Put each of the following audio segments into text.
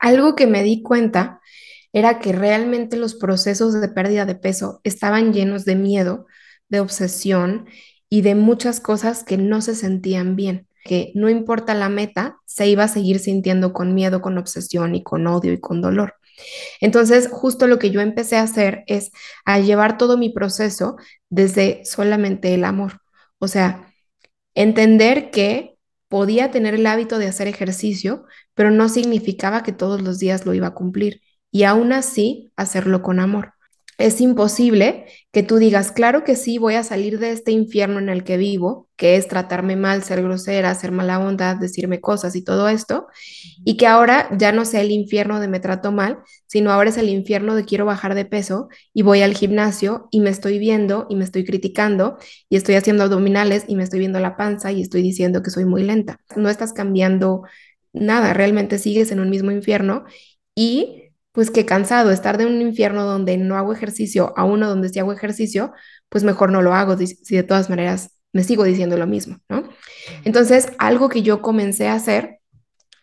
Algo que me di cuenta era que realmente los procesos de pérdida de peso estaban llenos de miedo, de obsesión y de muchas cosas que no se sentían bien, que no importa la meta, se iba a seguir sintiendo con miedo, con obsesión y con odio y con dolor. Entonces, justo lo que yo empecé a hacer es a llevar todo mi proceso desde solamente el amor. O sea, entender que podía tener el hábito de hacer ejercicio, pero no significaba que todos los días lo iba a cumplir y aún así hacerlo con amor es imposible que tú digas, claro que sí, voy a salir de este infierno en el que vivo, que es tratarme mal, ser grosera, ser mala bondad, decirme cosas y todo esto, y que ahora ya no sea el infierno de me trato mal, sino ahora es el infierno de quiero bajar de peso y voy al gimnasio y me estoy viendo y me estoy criticando y estoy haciendo abdominales y me estoy viendo la panza y estoy diciendo que soy muy lenta. No estás cambiando nada, realmente sigues en un mismo infierno y pues que cansado, estar de un infierno donde no hago ejercicio a uno donde sí hago ejercicio, pues mejor no lo hago si de todas maneras me sigo diciendo lo mismo, ¿no? Entonces, algo que yo comencé a hacer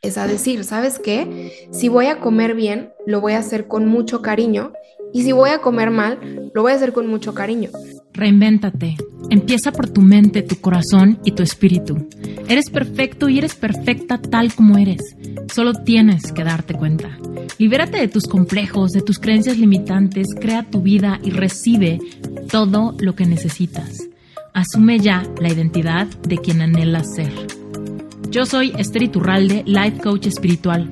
es a decir, ¿sabes qué? Si voy a comer bien, lo voy a hacer con mucho cariño y si voy a comer mal, lo voy a hacer con mucho cariño. Reinvéntate. Empieza por tu mente, tu corazón y tu espíritu. Eres perfecto y eres perfecta tal como eres. Solo tienes que darte cuenta. Libérate de tus complejos, de tus creencias limitantes, crea tu vida y recibe todo lo que necesitas. Asume ya la identidad de quien anhelas ser. Yo soy Esther Iturralde, Life Coach Espiritual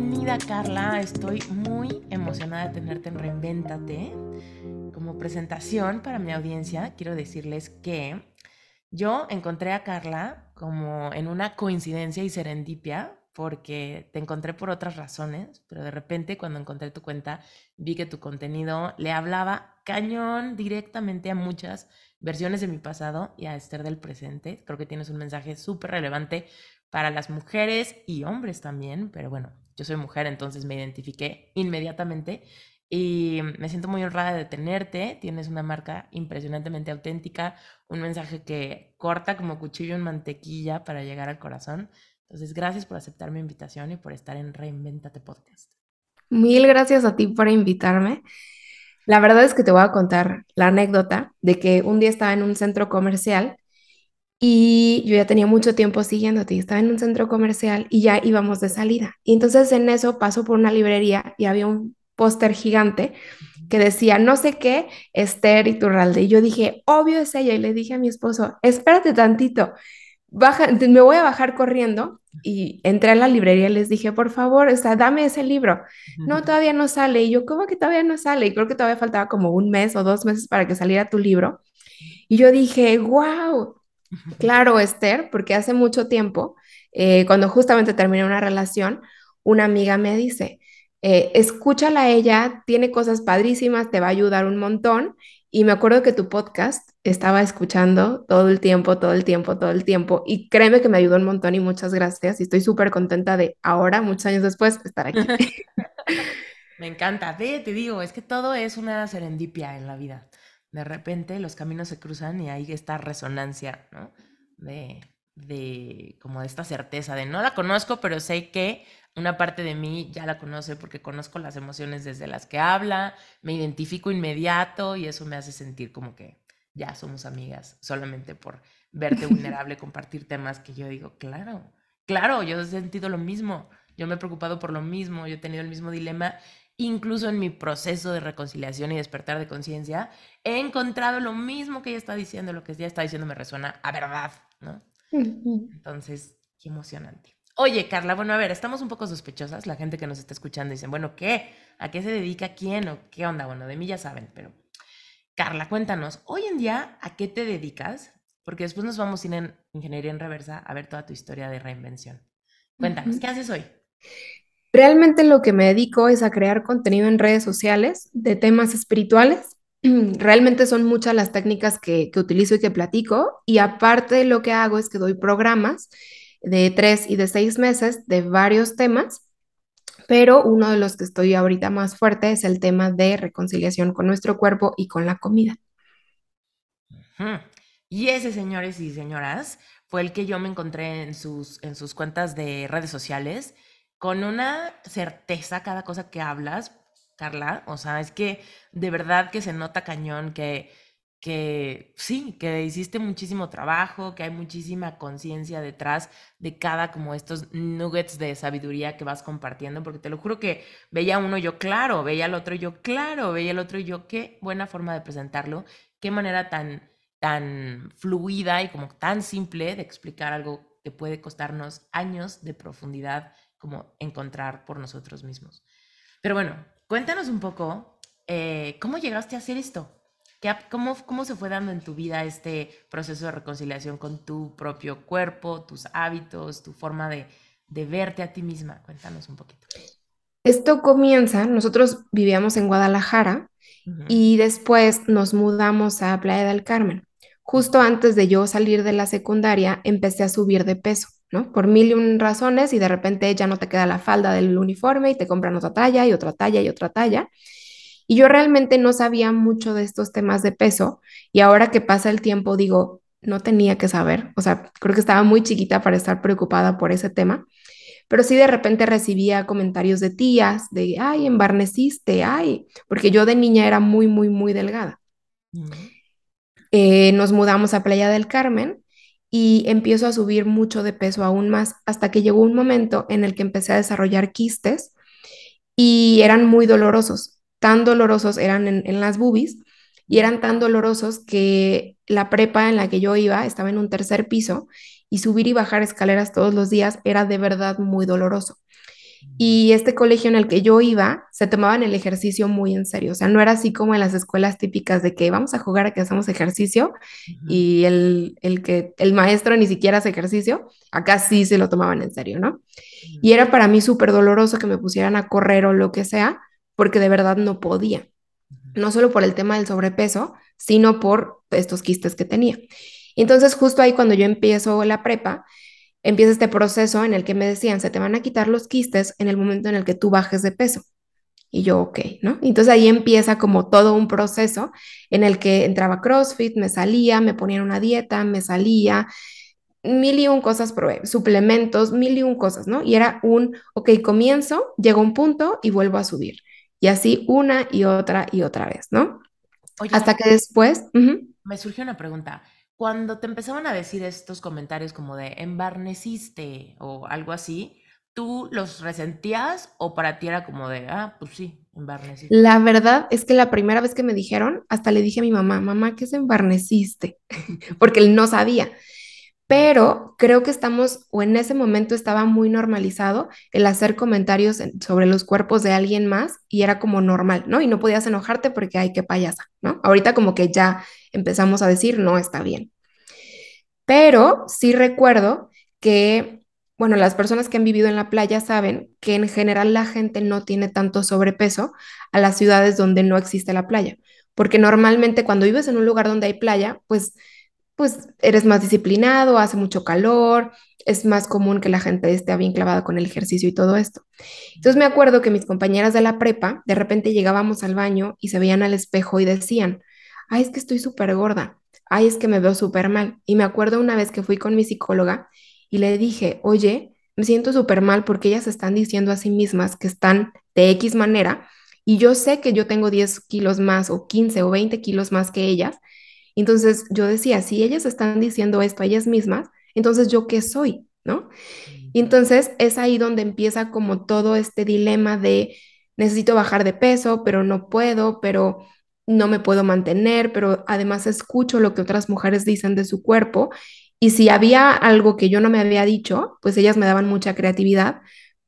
Bienvenida Carla, estoy muy emocionada de tenerte en Reinvéntate como presentación para mi audiencia, quiero decirles que yo encontré a Carla como en una coincidencia y serendipia, porque te encontré por otras razones, pero de repente cuando encontré tu cuenta vi que tu contenido le hablaba cañón directamente a muchas versiones de mi pasado y a Esther del presente. Creo que tienes un mensaje súper relevante para las mujeres y hombres también, pero bueno, yo soy mujer, entonces me identifiqué inmediatamente y me siento muy honrada de tenerte. Tienes una marca impresionantemente auténtica, un mensaje que corta como cuchillo en mantequilla para llegar al corazón. Entonces, gracias por aceptar mi invitación y por estar en Reinventate Podcast. Mil gracias a ti por invitarme. La verdad es que te voy a contar la anécdota de que un día estaba en un centro comercial y yo ya tenía mucho tiempo siguiéndote. Estaba en un centro comercial y ya íbamos de salida. Y entonces en eso paso por una librería y había un póster gigante que decía no sé qué, Esther Iturralde. Y yo dije, obvio es ella. Y le dije a mi esposo, espérate tantito, baja, me voy a bajar corriendo. Y entré a la librería y les dije, por favor, o sea, dame ese libro. No, todavía no sale. Y yo, ¿cómo que todavía no sale? Y creo que todavía faltaba como un mes o dos meses para que saliera tu libro. Y yo dije, wow, claro, Esther, porque hace mucho tiempo, eh, cuando justamente terminé una relación, una amiga me dice, eh, escúchala a ella, tiene cosas padrísimas, te va a ayudar un montón. Y me acuerdo que tu podcast estaba escuchando todo el tiempo, todo el tiempo, todo el tiempo. Y créeme que me ayudó un montón y muchas gracias. Y estoy súper contenta de ahora, muchos años después, estar aquí. me encanta. Te digo, es que todo es una serendipia en la vida. De repente los caminos se cruzan y hay esta resonancia, ¿no? De, de como de esta certeza de no la conozco, pero sé que una parte de mí ya la conoce porque conozco las emociones desde las que habla, me identifico inmediato y eso me hace sentir como que ya somos amigas, solamente por verte vulnerable, compartir temas que yo digo, claro, claro, yo he sentido lo mismo, yo me he preocupado por lo mismo, yo he tenido el mismo dilema, incluso en mi proceso de reconciliación y despertar de conciencia, he encontrado lo mismo que ella está diciendo, lo que ella está diciendo me resuena a verdad, ¿no? Entonces, qué emocionante. Oye, Carla, bueno, a ver, estamos un poco sospechosas, la gente que nos está escuchando dicen, bueno, ¿qué? ¿A qué se dedica quién o qué onda? Bueno, de mí ya saben, pero Carla, cuéntanos, hoy en día, ¿a qué te dedicas? Porque después nos vamos a ir en ingeniería en reversa a ver toda tu historia de reinvención. Cuéntanos, ¿qué haces hoy? Realmente lo que me dedico es a crear contenido en redes sociales de temas espirituales realmente son muchas las técnicas que, que utilizo y que platico. Y aparte lo que hago es que doy programas de tres y de seis meses de varios temas pero uno de los que estoy ahorita más fuerte es el tema de reconciliación con nuestro cuerpo y con la comida. Y ese, señores y señoras, fue el que yo me encontré en sus, en sus cuentas de redes sociales con una certeza cada cosa que hablas, Carla. O sea, es que de verdad que se nota cañón que que sí, que hiciste muchísimo trabajo, que hay muchísima conciencia detrás de cada como estos nuggets de sabiduría que vas compartiendo, porque te lo juro que veía uno yo claro, veía el otro yo claro, veía el otro yo qué buena forma de presentarlo, qué manera tan tan fluida y como tan simple de explicar algo que puede costarnos años de profundidad como encontrar por nosotros mismos. Pero bueno, cuéntanos un poco eh, cómo llegaste a hacer esto. ¿Cómo, ¿Cómo se fue dando en tu vida este proceso de reconciliación con tu propio cuerpo, tus hábitos, tu forma de, de verte a ti misma? Cuéntanos un poquito. Esto comienza, nosotros vivíamos en Guadalajara y después nos mudamos a Playa del Carmen. Justo antes de yo salir de la secundaria, empecé a subir de peso, ¿no? Por mil y un razones y de repente ya no te queda la falda del uniforme y te compran otra talla y otra talla y otra talla. Y yo realmente no sabía mucho de estos temas de peso y ahora que pasa el tiempo digo, no tenía que saber, o sea, creo que estaba muy chiquita para estar preocupada por ese tema, pero sí de repente recibía comentarios de tías, de, ay, embarneciste, ay, porque yo de niña era muy, muy, muy delgada. Eh, nos mudamos a Playa del Carmen y empiezo a subir mucho de peso aún más hasta que llegó un momento en el que empecé a desarrollar quistes y eran muy dolorosos tan dolorosos eran en, las boobies y eran tan dolorosos que la prepa en la que yo iba estaba en un tercer piso y subir y bajar escaleras todos los días era de verdad muy doloroso. Y este colegio en el que yo iba, se tomaban el ejercicio muy en serio. O sea, no era así como en las escuelas típicas de que vamos a jugar a que hacemos ejercicio y el, el, que el maestro ni siquiera hace ejercicio. Acá sí se lo tomaban en serio, ¿no? Y era para mí súper doloroso que me pusieran a correr o lo que sea, porque de verdad no podía. No solo por el tema del sobrepeso, sino por estos quistes que tenía. entonces justo ahí cuando yo empiezo la prepa, empieza este proceso en el que me decían, se te van a quitar los quistes en el momento en el que tú bajes de peso. Y yo, ok, ¿no? Entonces ahí empieza como todo un proceso en el que entraba CrossFit, me salía, me ponían una dieta, me salía, mil y un cosas probé, suplementos, mil y un cosas, ¿no? Y era un, ok, comienzo, llego a un punto y vuelvo a subir. Y así una y otra y otra vez, ¿no? Hasta que después... Me surgió una pregunta. Cuando te empezaban a decir estos comentarios como de embarneciste o algo así, ¿tú los resentías o para ti era como de, ah, pues sí, embarneciste? La verdad es que la primera vez que me dijeron, hasta le dije a mi mamá, mamá, ¿qué es embarneciste? Porque él no sabía pero creo que estamos, o en ese momento estaba muy normalizado el hacer comentarios sobre los cuerpos de alguien más y era como normal, ¿no? Y no podías enojarte porque hay que payasa, ¿no? Ahorita como que ya empezamos a decir, no está bien. Pero sí recuerdo que, bueno, las personas que han vivido en la playa saben que en general la gente no tiene tanto sobrepeso a las ciudades donde no existe la playa, porque normalmente cuando vives en un lugar donde hay playa, pues pues eres más disciplinado, hace mucho calor, es más común que la gente esté bien clavada con el ejercicio y todo esto. Entonces me acuerdo que mis compañeras de la prepa, de repente llegábamos al baño y se veían al espejo y decían, ay, es que estoy súper gorda, ay, es que me veo súper mal. Y me acuerdo una vez que fui con mi psicóloga y le dije, oye, me siento súper mal porque ellas están diciendo a sí mismas que están de X manera y yo sé que yo tengo 10 kilos más o 15 o 20 kilos más que ellas entonces yo decía, si ellas están diciendo esto a ellas mismas, entonces yo qué soy, ¿no? Entonces es ahí donde empieza como todo este dilema de necesito bajar de peso, pero no puedo, pero no me puedo mantener, pero además escucho lo que otras mujeres dicen de su cuerpo. Y si había algo que yo no me había dicho, pues ellas me daban mucha creatividad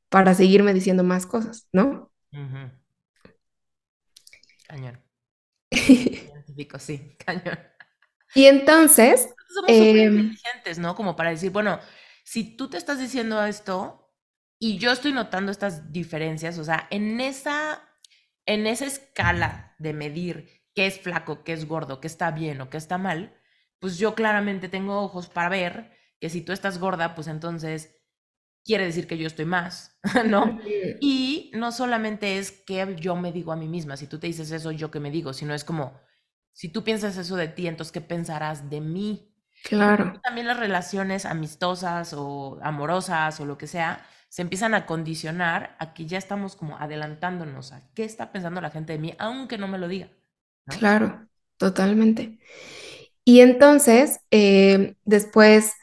para seguirme diciendo más cosas, ¿no? Cañón. Científico, sí, cañón. Y entonces... Somos eh, inteligentes, ¿no? Como para decir, bueno, si tú te estás diciendo esto y yo estoy notando estas diferencias, o sea, en esa, en esa escala de medir qué es flaco, qué es gordo, qué está bien o qué está mal, pues yo claramente tengo ojos para ver que si tú estás gorda, pues entonces quiere decir que yo estoy más, ¿no? Y no solamente es que yo me digo a mí misma, si tú te dices eso, yo que me digo, sino es como, si tú piensas eso de ti, entonces, ¿qué pensarás de mí? Claro. También las relaciones amistosas o amorosas o lo que sea, se empiezan a condicionar a que ya estamos como adelantándonos a qué está pensando la gente de mí, aunque no me lo diga. Claro, totalmente. Y entonces, eh, después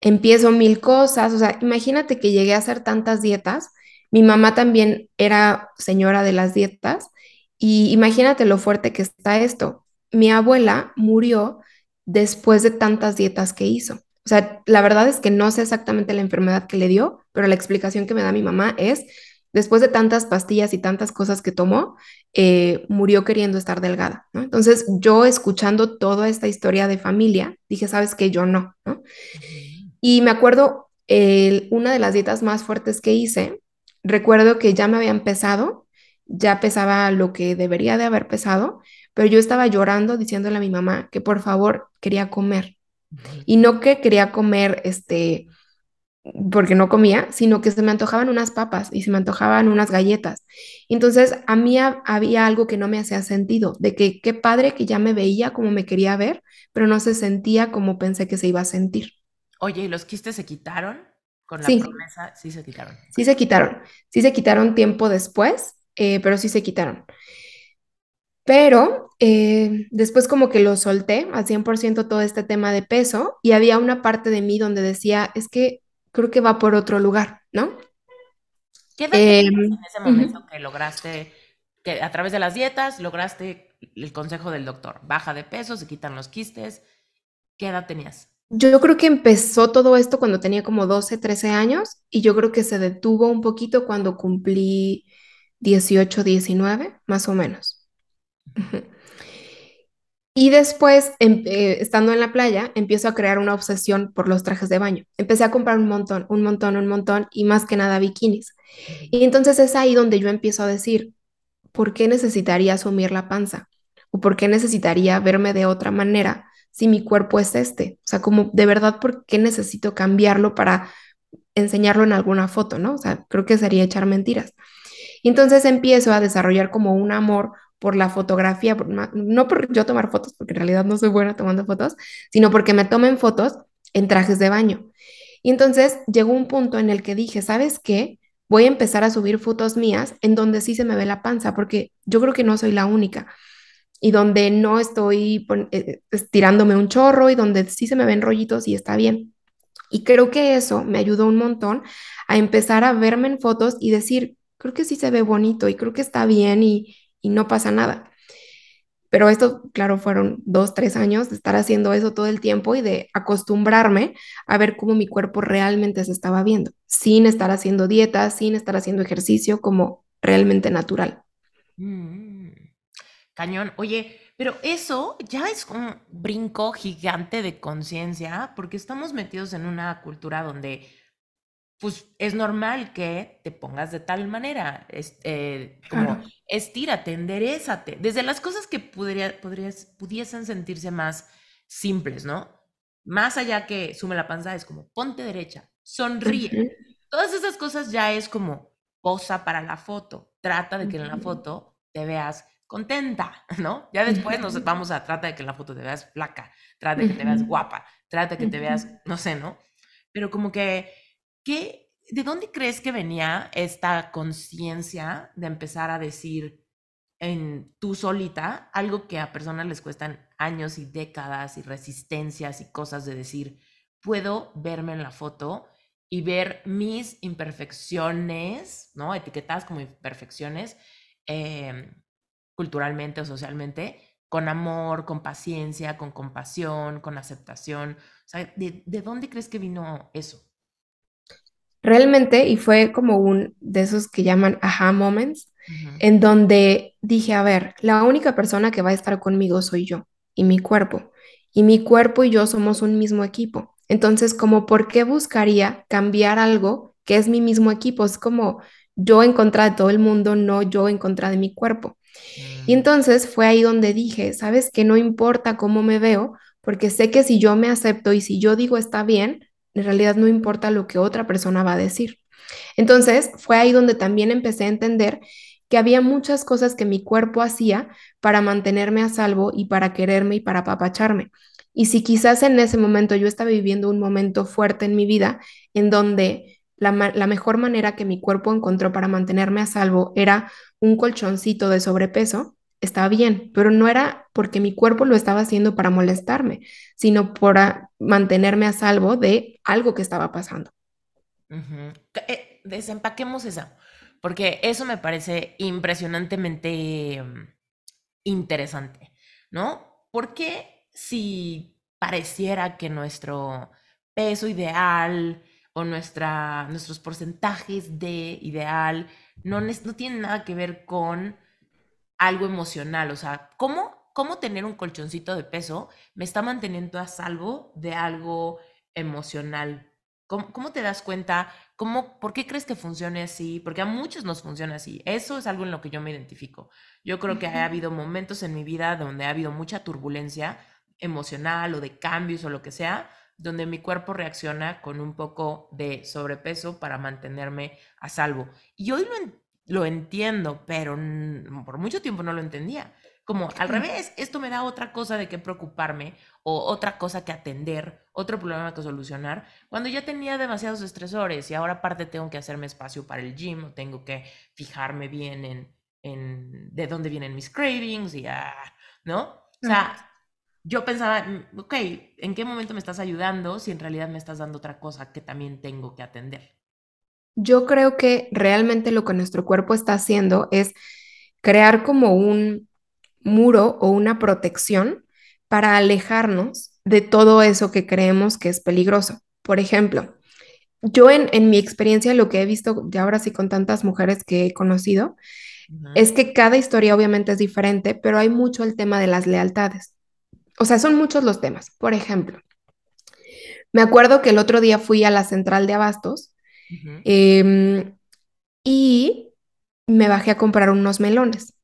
empiezo mil cosas, o sea, imagínate que llegué a hacer tantas dietas, mi mamá también era señora de las dietas y imagínate lo fuerte que está esto. Mi abuela murió después de tantas dietas que hizo. O sea, la verdad es que no sé exactamente la enfermedad que le dio, pero la explicación que me da mi mamá es, después de tantas pastillas y tantas cosas que tomó, eh, murió queriendo estar delgada, ¿no? Entonces, yo escuchando toda esta historia de familia, dije, sabes que yo no, ¿no? Y me acuerdo, una de las dietas más fuertes que hice, recuerdo que ya me había empezado, ya pesaba lo que debería de haber pesado, pero yo estaba llorando diciéndole a mi mamá que por favor quería comer. Y no que quería comer, este, porque no comía, sino que se me antojaban unas papas y se me antojaban unas galletas. Entonces, a mí había algo que no me hacía sentido, de que qué padre que ya me veía como me quería ver, pero no se sentía como pensé que se iba a sentir. Oye, ¿y los quistes se quitaron? Con la promesa, sí se quitaron. Sí se quitaron. Sí se quitaron tiempo después, eh, pero sí se quitaron. Pero eh, después como que lo solté al 100% todo este tema de peso y había una parte de mí donde decía, es que creo que va por otro lugar, ¿no? ¿Qué edad em, en ese momento que lograste, que a través de las dietas lograste el consejo del doctor? Baja de peso, se quitan los quistes. ¿Qué edad tenías? Yo creo que empezó todo esto cuando tenía como 12, 13 años y yo creo que se detuvo un poquito cuando cumplí 18, 19, más o menos. Y después, em, eh, estando en la playa, empiezo a crear una obsesión por los trajes de baño. Empecé a comprar un montón, un montón, un montón y más que nada bikinis. Y entonces es ahí donde yo empiezo a decir, ¿por qué necesitaría asumir la panza? ¿O por qué necesitaría verme de otra manera si mi cuerpo es este? O sea, como de verdad, ¿por qué necesito cambiarlo para enseñarlo en alguna foto, ¿no? O sea, creo que sería echar mentiras. Y entonces empiezo a desarrollar como un amor por la fotografía, no por yo tomar fotos, porque en realidad no soy buena tomando fotos, sino porque me tomen fotos en trajes de baño. Y entonces llegó un punto en el que dije, ¿sabes qué? Voy a empezar a subir fotos mías en donde sí se me ve la panza, porque yo creo que no soy la única. Y donde no estoy eh, estirándome un chorro y donde sí se me ven rollitos y está bien. Y creo que eso me ayudó un montón a empezar a verme en fotos y decir, creo que sí se ve bonito y creo que está bien y, y no pasa nada. Pero esto, claro, fueron dos, tres años de estar haciendo eso todo el tiempo y de acostumbrarme a ver cómo mi cuerpo realmente se estaba viendo, sin estar haciendo dieta, sin estar haciendo ejercicio, como realmente natural. Mm, cañón. Oye, pero eso ya es un brinco gigante de conciencia porque estamos metidos en una cultura donde pues es normal que te pongas de tal manera, eh, como estírate, enderezate, desde las cosas que podría, podrías, pudiesen sentirse más simples, ¿no? Más allá que sume la panza, es como ponte derecha, sonríe. Todas esas cosas ya es como posa para la foto, trata de que en la foto te veas contenta, ¿no? Ya después nos vamos a trata de que en la foto te veas flaca, trata de que te veas guapa, trata de que te veas, no sé, ¿no? Pero como que ¿Qué, ¿De dónde crees que venía esta conciencia de empezar a decir en tú solita algo que a personas les cuestan años y décadas y resistencias y cosas de decir, puedo verme en la foto y ver mis imperfecciones, ¿no? Etiquetadas como imperfecciones em, culturalmente o socialmente, con amor, con paciencia, con compasión, con aceptación. ¿de, de dónde crees que vino eso? Realmente, y fue como un de esos que llaman aha moments, en donde dije, a ver, la única persona que va a estar conmigo soy yo y mi cuerpo. Y mi cuerpo y yo somos un mismo equipo. Entonces, como, ¿por qué buscaría cambiar algo que es mi mismo equipo? Es como yo en contra de todo el mundo, no yo en contra de mi cuerpo. Mm. Y entonces fue ahí donde dije, sabes que no importa cómo me veo, porque sé que si yo me acepto y si yo digo está bien, en realidad no importa lo que otra persona va a decir. Entonces fue ahí donde también empecé a entender que había muchas cosas que mi cuerpo hacía para mantenerme a salvo y para quererme y para apapacharme. Y si quizás en ese momento yo estaba viviendo un momento fuerte en mi vida en donde la, la, mejor manera que mi cuerpo encontró para mantenerme a salvo era un colchoncito de sobrepeso, estaba bien, pero no era porque mi cuerpo lo estaba haciendo para molestarme, sino para mantenerme a salvo de algo que estaba pasando. Eh, desempaquemos esa. Porque eso me parece impresionantemente mm, interesante, ¿no? Porque si pareciera que nuestro peso ideal o nuestra, nuestros porcentajes de ideal no, no tienen nada que ver con algo emocional? O sea, ¿cómo, ¿cómo tener un colchoncito de peso me está manteniendo a salvo de algo emocional? ¿Cómo, ¿Cómo, te das cuenta? ¿Cómo, ¿Por qué crees que funcione así? Porque a muchos nos funciona así. Eso es algo en lo que yo me identifico. Yo creo que ha habido momentos en mi vida donde ha habido mucha turbulencia emocional o de cambios o lo que sea, donde mi cuerpo reacciona con un poco de sobrepeso para mantenerme a salvo. Y hoy lo, lo entiendo, pero por mucho tiempo no lo entendía. Como al revés, esto me da otra cosa de qué preocuparme o otra cosa que atender, otro problema que solucionar, cuando ya tenía demasiados estresores y ahora aparte tengo que hacerme espacio para el gym o tengo que fijarme bien en, en de dónde vienen mis cravings y ah, ¿no? O sea, yo pensaba, ok, ¿en qué momento me estás ayudando si en realidad me estás dando otra cosa que también tengo que atender? Yo creo que realmente lo que nuestro cuerpo está haciendo es crear como un muro o una protección para alejarnos de todo eso que creemos que es peligroso. Por ejemplo, yo en, en mi experiencia lo que he visto, ya ahora sí con tantas mujeres que he conocido, uh -huh. es que cada historia obviamente es diferente, pero hay mucho el tema de las lealtades. O sea, son muchos los temas. Por ejemplo, me acuerdo que el otro día fui a la central de abastos uh -huh. eh, y me bajé a comprar unos melones.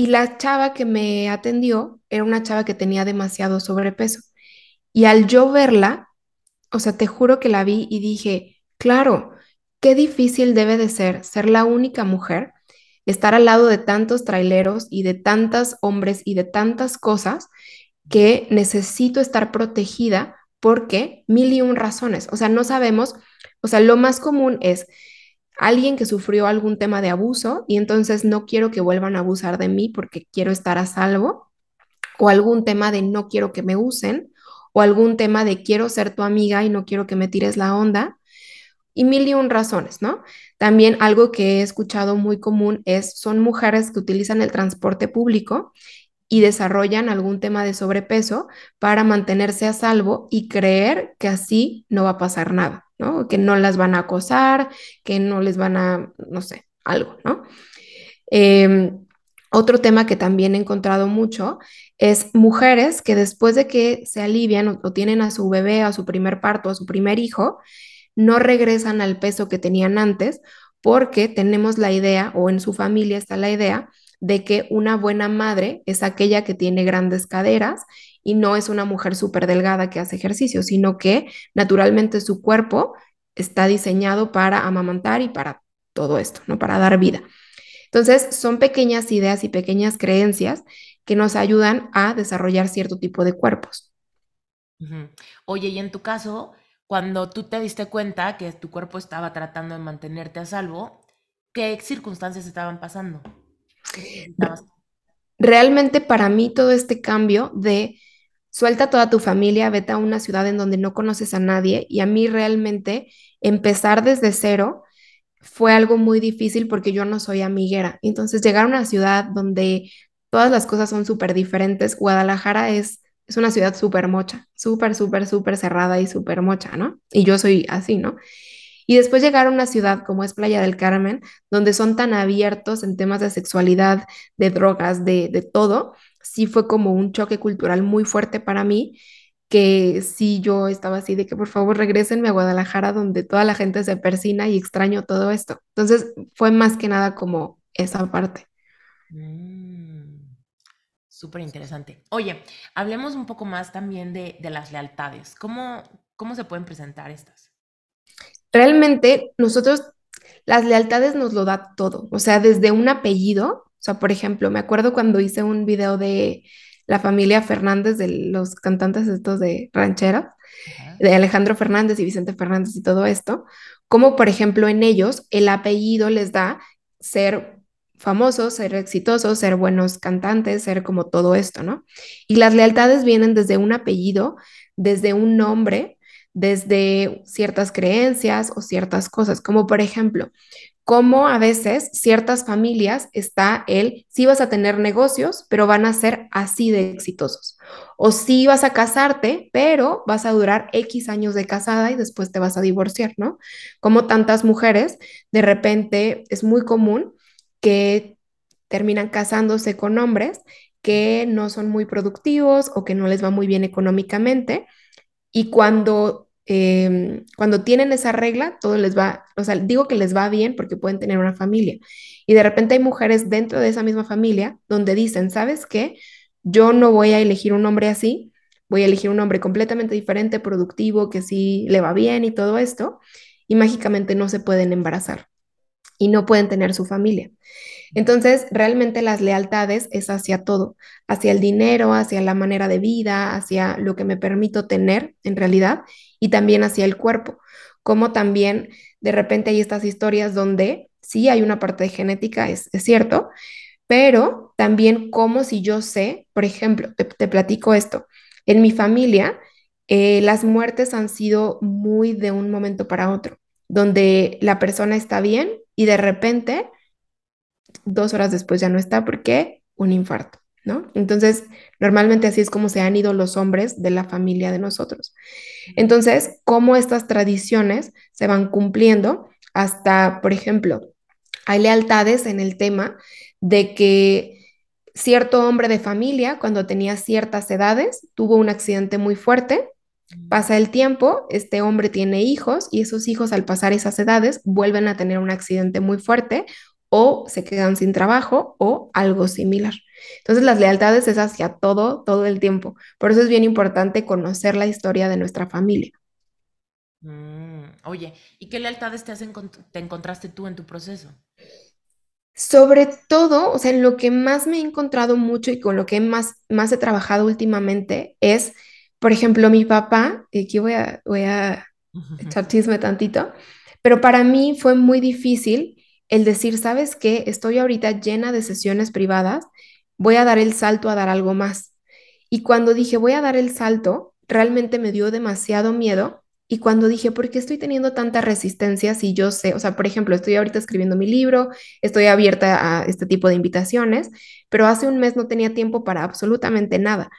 Y la chava que me atendió era una chava que tenía demasiado sobrepeso. Y al yo verla, o sea, te juro que la vi y dije, claro, qué difícil debe de ser ser la única mujer, estar al lado de tantos traileros y de tantos hombres y de tantas cosas que necesito estar protegida porque mil y un razones. O sea, no sabemos, o sea, lo más común es alguien que sufrió algún tema de abuso y entonces no quiero que vuelvan a abusar de mí porque quiero estar a salvo, o algún tema de no quiero que me usen, o algún tema de quiero ser tu amiga y no quiero que me tires la onda, y mil y un razones, ¿no? También algo que he escuchado muy común es, son mujeres que utilizan el transporte público y desarrollan algún tema de sobrepeso para mantenerse a salvo y creer que así no va a pasar nada. ¿No? Que no las van a acosar, que no les van a, no sé, algo, ¿no? Eh, otro tema que también he encontrado mucho es mujeres que después de que se alivian o, o, tienen a su bebé, a su primer parto, a su primer hijo, no regresan al peso que tenían antes porque tenemos la idea o en su familia está la idea de que una buena madre es aquella que tiene grandes caderas y no es una mujer súper delgada que hace ejercicio, sino que naturalmente su cuerpo está diseñado para amamantar y para todo esto, ¿no? Para dar vida. Entonces, son pequeñas ideas y pequeñas creencias que nos ayudan a desarrollar cierto tipo de cuerpos. Uh -huh. Oye, y en tu caso, cuando tú te diste cuenta que tu cuerpo estaba tratando de mantenerte a salvo, ¿qué circunstancias estaban pasando? ¿Estabas... Realmente para mí todo este cambio de suelta toda tu familia, vete a una ciudad en donde no conoces a nadie y a mí realmente empezar desde cero fue algo muy difícil porque yo no soy amiguera. Entonces llegar a una ciudad donde todas las cosas son súper diferentes, Guadalajara es, es una ciudad súper mocha, súper, súper, súper cerrada y súper mocha, ¿no? Y yo soy así, ¿no? Y después llegar a una ciudad como es Playa del Carmen, donde son tan abiertos en temas de sexualidad, de drogas, de, de todo, sí fue como un choque cultural muy fuerte para mí, que sí yo estaba así de que por favor regresenme a Guadalajara donde toda la gente se persina y extraño todo esto. Entonces fue más que nada como esa parte. Mm. Súper interesante. Oye, hablemos un poco más también de, de las lealtades. ¿Cómo, ¿Cómo se pueden presentar estas? Realmente nosotros, las lealtades nos lo da todo, o sea, desde un apellido, o sea, por ejemplo, me acuerdo cuando hice un video de la familia Fernández, de los cantantes estos de rancheras, de Alejandro Fernández y Vicente Fernández y todo esto, como por ejemplo en ellos el apellido les da ser famosos, ser exitosos, ser buenos cantantes, ser como todo esto, ¿no? Y las lealtades vienen desde un apellido, desde un nombre, desde ciertas creencias o ciertas cosas, como por ejemplo, como a veces ciertas familias está el, sí vas a tener negocios, pero van a ser así de exitosos. O sí vas a casarte, pero vas a durar X años de casada y después te vas a divorciar, ¿no? Como tantas mujeres, de repente es muy común que terminan casándose con hombres que no son muy productivos o que no les va muy bien económicamente. Y cuando Em, cuando tienen esa regla, todo les va, o sea, digo que les va bien porque pueden tener una familia. Y de repente hay mujeres dentro de esa misma familia donde dicen, ¿sabes qué? Yo no voy a elegir un hombre así, voy a elegir un hombre completamente diferente, productivo, que sí le va bien y todo esto, y mágicamente no se pueden embarazar y no pueden tener su familia. Entonces, realmente las lealtades es hacia todo, hacia el dinero, hacia la manera de vida, hacia lo que me permito tener en realidad y también hacia el cuerpo. Como también de repente hay estas historias donde sí hay una parte de genética, es, cierto, pero también como si yo sé, por ejemplo, te, platico esto, en mi familia eh, las muertes han sido muy de un momento para otro, donde la persona está bien y de repente dos horas después ya no está porque un infarto, Entonces, normalmente así es como se han ido los hombres de la familia de nosotros. Entonces, cómo estas tradiciones se van cumpliendo hasta, por ejemplo, hay lealtades en el tema de que cierto hombre de familia, cuando tenía ciertas edades, tuvo un accidente muy fuerte. Pasa el tiempo, este hombre tiene hijos y esos hijos al pasar esas edades vuelven a tener un accidente muy fuerte o se quedan sin trabajo o algo similar. Entonces las lealtades es hacia todo, todo el tiempo. Por eso es bien importante conocer la historia de nuestra familia. Mm, oye, ¿y qué lealtades te, te encontraste tú en tu proceso? Sobre todo, o sea, en lo que más me he encontrado mucho y con lo que más, más he trabajado últimamente es, por ejemplo, mi papá, y aquí voy a, voy a echar chisme tantito, pero para mí fue muy difícil el decir, ¿sabes qué? Estoy ahorita llena de sesiones privadas, voy a dar el salto a dar algo más. Y cuando dije, voy a dar el salto, realmente me dio demasiado miedo. Y cuando dije, ¿por qué estoy teniendo tanta resistencia si yo sé? O sea, por ejemplo, estoy ahorita escribiendo mi libro, estoy abierta a este tipo de invitaciones, pero hace un mes no tenía tiempo para absolutamente nada.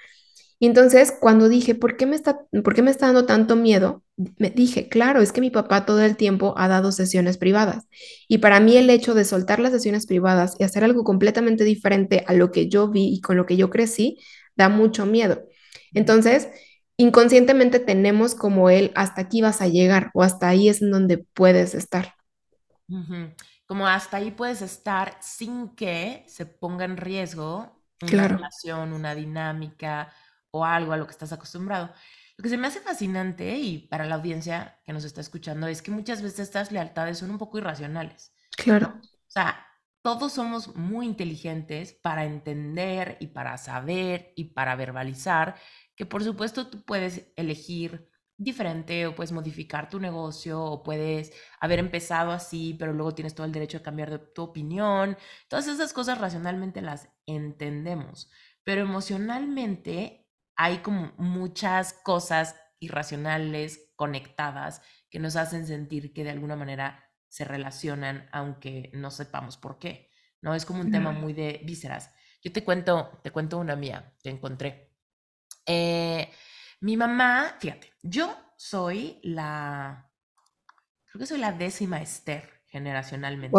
Y entonces, cuando dije, ¿por qué me está, por qué me está dando tanto miedo? Me dije, claro, es que mi papá todo el tiempo ha dado sesiones privadas. Y para mí el hecho de soltar las sesiones privadas y hacer algo completamente diferente a lo que yo vi y con lo que yo crecí, da mucho miedo. Entonces, inconscientemente tenemos como él, hasta aquí vas a llegar o hasta ahí es en donde puedes estar. Como hasta ahí puedes estar sin que se ponga en riesgo una relación, una dinámica, o algo a lo que estás acostumbrado. Lo que se me hace fascinante y para la audiencia que nos está escuchando es que muchas veces estas lealtades son un poco irracionales. Claro. O sea, todos somos muy inteligentes para entender y para saber y para verbalizar que por supuesto tú puedes elegir diferente o puedes modificar tu negocio o puedes haber empezado así, pero luego tienes todo el derecho de cambiar de tu opinión. Todas esas cosas racionalmente las entendemos, pero emocionalmente hay como muchas cosas irracionales conectadas que nos hacen sentir que de alguna manera se relacionan aunque no sepamos por qué. No es como un tema muy de vísceras. Yo te cuento, te cuento una mía que encontré. Eh, mi mamá, fíjate, yo soy la, creo que soy la décima Esther generacionalmente.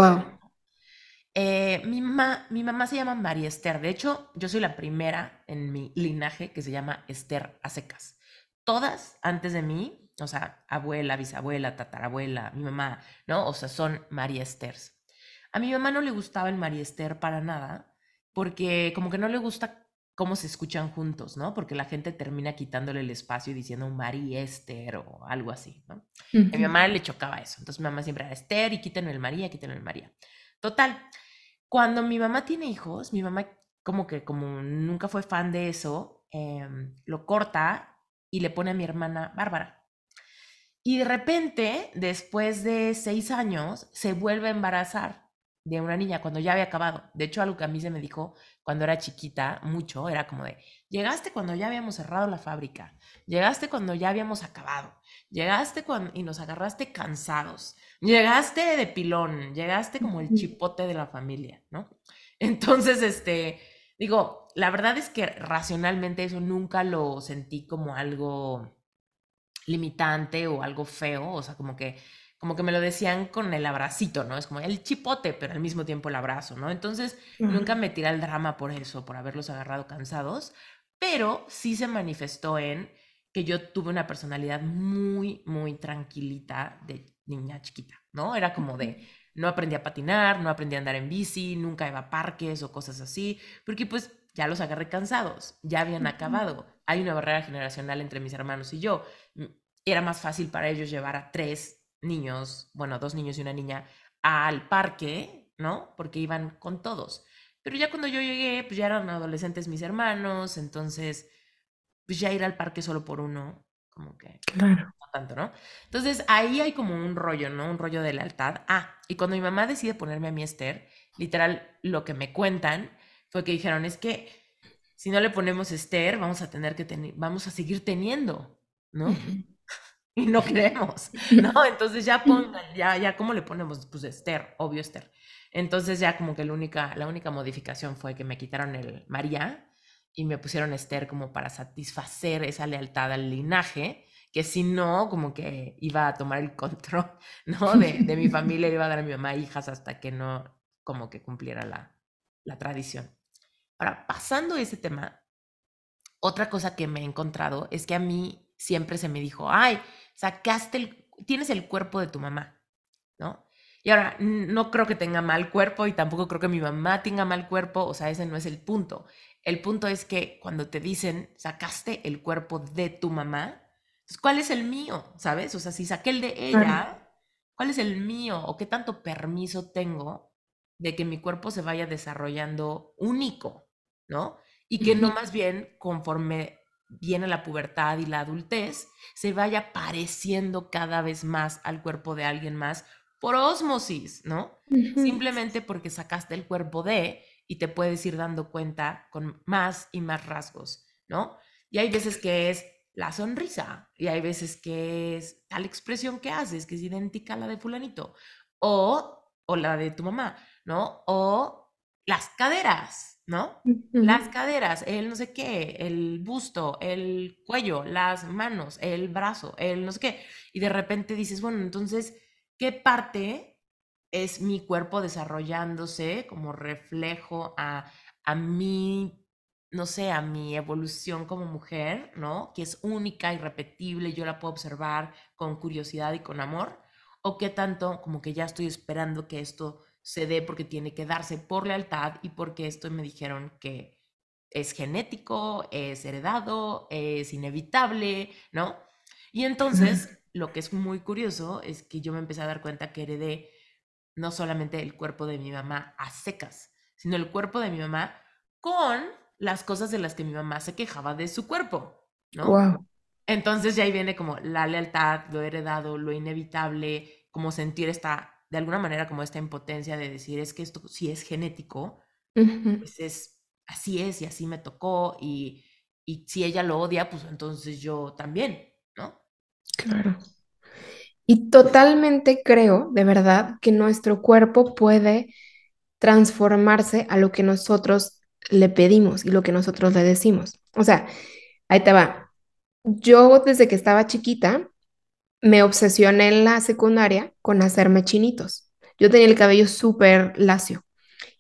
Eh, mi, mamá, mi mamá se llama María Esther. De hecho, yo soy la primera en mi linaje que se llama Esther a secas. Todas antes de mí, o sea, abuela, bisabuela, tatarabuela, mi mamá, ¿no? O sea, son María Esters. A mi mamá no le gustaba el María Esther para nada, porque como que no le gusta cómo se escuchan juntos, ¿no? Porque la gente termina quitándole el espacio y diciendo María Esther o algo así, ¿no? A mi mamá le chocaba eso. Entonces mi mamá siempre era Esther y quítenme el María, quítenme el María. Total, cuando mi mamá tiene hijos, mi mamá como que como nunca fue fan de eso, em, lo corta y le pone a mi hermana Bárbara. Y de repente, después de seis años, se vuelve a embarazar de una niña cuando ya había acabado. De hecho, algo que a mí se me dijo cuando era chiquita, mucho, era como de, llegaste cuando ya habíamos cerrado la fábrica, llegaste cuando ya habíamos acabado, llegaste cuando, y nos agarraste cansados, llegaste de pilón, llegaste como el chipote de la familia, ¿no? Entonces, este, digo, la verdad es que racionalmente eso nunca lo sentí como algo limitante o algo feo, o sea, como que como que me lo decían con el abracito, ¿no? Es como el chipote, pero al mismo tiempo el abrazo, ¿no? Entonces, nunca me tiré el drama por eso, por haberlos agarrado cansados, pero sí se manifestó en que yo tuve una personalidad muy, muy tranquilita de niña chiquita, ¿no? Era como de, no aprendí a patinar, no aprendí a andar en bici, nunca iba a parques o cosas así, porque pues ya los agarré cansados, ya habían acabado. Hay una barrera generacional entre mis hermanos y yo. Era más fácil para ellos llevar a tres niños, bueno, dos niños y una niña, al parque, ¿no? Porque iban con todos. Pero ya cuando yo llegué, pues ya eran adolescentes mis hermanos, entonces, pues ya ir al parque solo por uno, como que claro. no tanto, ¿no? Entonces ahí hay como un rollo, ¿no? Un rollo de lealtad. Ah, y cuando mi mamá decide ponerme a mi Esther, literal, lo que me cuentan fue que dijeron, es que si no le ponemos Esther, vamos a tener que tener, vamos a seguir teniendo, ¿no? Y no queremos, ¿no? Entonces ya pongan, ya, ya, ¿cómo le ponemos? Pues Esther, obvio Esther. Entonces ya como que la única, la única modificación fue que me quitaron el María y me pusieron Esther como para satisfacer esa lealtad al linaje, que si no, como que iba a tomar el control, ¿no? De, de mi familia, iba a dar a mi mamá hijas hasta que no, como que cumpliera la, la tradición. Ahora, pasando ese tema, otra cosa que me he encontrado es que a mí siempre se me dijo, ay, sacaste el, tienes el cuerpo de tu mamá, ¿no? Y ahora, no creo que tenga mal cuerpo y tampoco creo que mi mamá tenga mal cuerpo, o sea, ese no es el punto. El punto es que cuando te dicen, sacaste el cuerpo de tu mamá, pues, ¿cuál es el mío? ¿Sabes? O sea, si saqué el de ella, ¿cuál es el mío? ¿O qué tanto permiso tengo de que mi cuerpo se vaya desarrollando único, ¿no? Y que no más bien conforme viene la pubertad y la adultez, se vaya pareciendo cada vez más al cuerpo de alguien más por osmosis, ¿no? Simplemente porque sacaste el cuerpo de y te puedes ir dando cuenta con más y más rasgos, ¿no? Y hay veces que es la sonrisa y hay veces que es tal expresión que haces que es idéntica a la de fulanito o, o la de tu mamá, ¿no? O las caderas, ¿no? Las caderas, el no sé qué, el busto, el cuello, las manos, el brazo, el no sé qué. Y de repente dices, bueno, entonces, ¿qué parte es mi cuerpo desarrollándose como reflejo a, a mi, no sé, a mi evolución como mujer, ¿no? Que es única, irrepetible, yo la puedo observar con curiosidad y con amor. ¿O qué tanto como que ya estoy esperando que esto se dé porque tiene que darse por lealtad y porque esto me dijeron que es genético, es heredado, es inevitable, ¿no? Y entonces, lo que es muy curioso es que yo me empecé a dar cuenta que heredé no solamente el cuerpo de mi mamá a secas, sino el cuerpo de mi mamá con las cosas de las que mi mamá se quejaba de su cuerpo, ¿no? Wow. Entonces ya ahí viene como la lealtad, lo heredado, lo inevitable, como sentir esta de alguna manera como esta impotencia de decir, es que esto si es genético, pues es, así es y así me tocó y, y si ella lo odia, pues entonces yo también, ¿no? Claro. Y totalmente creo, de verdad, que nuestro cuerpo puede transformarse a lo que nosotros le pedimos y lo que nosotros le decimos. O sea, ahí te va. Yo desde que estaba chiquita me obsesioné en la secundaria con hacerme chinitos. Yo tenía el cabello súper lacio.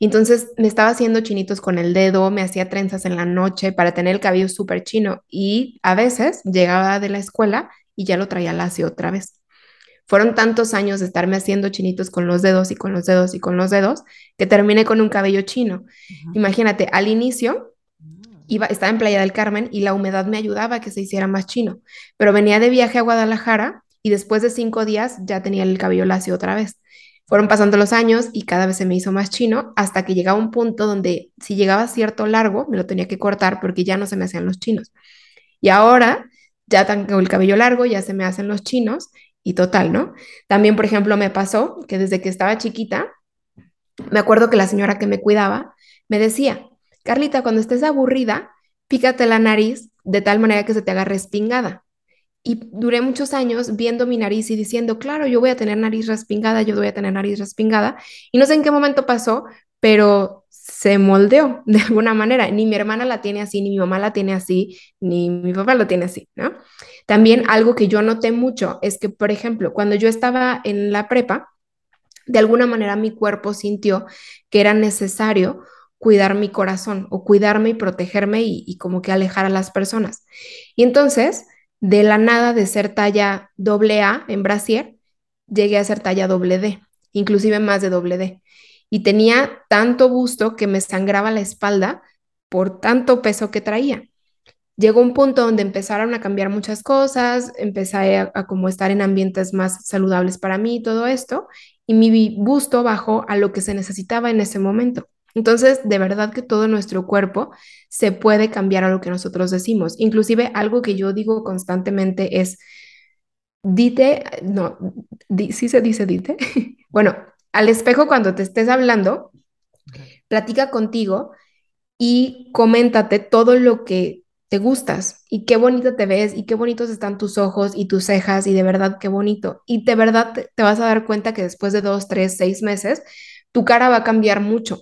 Entonces me estaba haciendo chinitos con el dedo, me hacía trenzas en la noche para tener el cabello súper chino y a veces llegaba de la escuela y ya lo traía lacio otra vez. Fueron tantos años de estarme haciendo chinitos con los dedos y con los dedos y con los dedos que terminé con un cabello chino. Imagínate, al inicio iba, estaba en Playa del Carmen y la humedad me ayudaba a que se hiciera más chino. Pero venía de viaje a Guadalajara y después de cinco días ya tenía el cabello lacio otra vez. Fueron pasando los años y cada vez se me hizo más chino hasta que llegaba un punto donde si llegaba cierto largo me lo tenía que cortar porque ya no se me hacían los chinos. Y ahora ya tengo el cabello largo, ya se me hacen los chinos y total, ¿no? También, por ejemplo, me pasó que desde que estaba chiquita, me acuerdo que la señora que me cuidaba me decía, Carlita, cuando estés aburrida, pícate la nariz de tal manera que se te haga respingada. Y duré muchos años viendo mi nariz y diciendo, claro, yo voy a tener nariz respingada, yo voy a tener nariz respingada. Y no sé en qué momento pasó, pero se moldeó de alguna manera. Ni mi hermana la tiene así, ni mi mamá la tiene así, ni mi papá lo tiene así, ¿no? También algo que yo noté mucho es que, por ejemplo, cuando yo estaba en la prepa, de alguna manera mi cuerpo sintió que era necesario cuidar mi corazón o cuidarme y protegerme y como que alejar a las personas. Y entonces de la nada de ser talla doble A en brasier, llegué a ser talla doble D, inclusive más de doble D. Y tenía tanto busto que me sangraba la espalda por tanto peso que traía. Llegó un punto donde empezaron a cambiar muchas cosas, empecé a, a como estar en ambientes más saludables para mí, todo esto, y mi busto bajó a lo que se necesitaba en ese momento. Entonces, de verdad que todo nuestro cuerpo se puede cambiar a lo que nosotros decimos. Inclusive algo que yo digo constantemente es, dite, no, sí se dice dite. bueno, al espejo cuando te estés hablando, platica contigo y coméntate todo lo que te gustas y qué bonita te ves y qué bonitos están tus ojos y tus cejas y de verdad qué bonito. Y de verdad te vas a dar cuenta que después de dos, tres, seis meses, tu cara va a cambiar mucho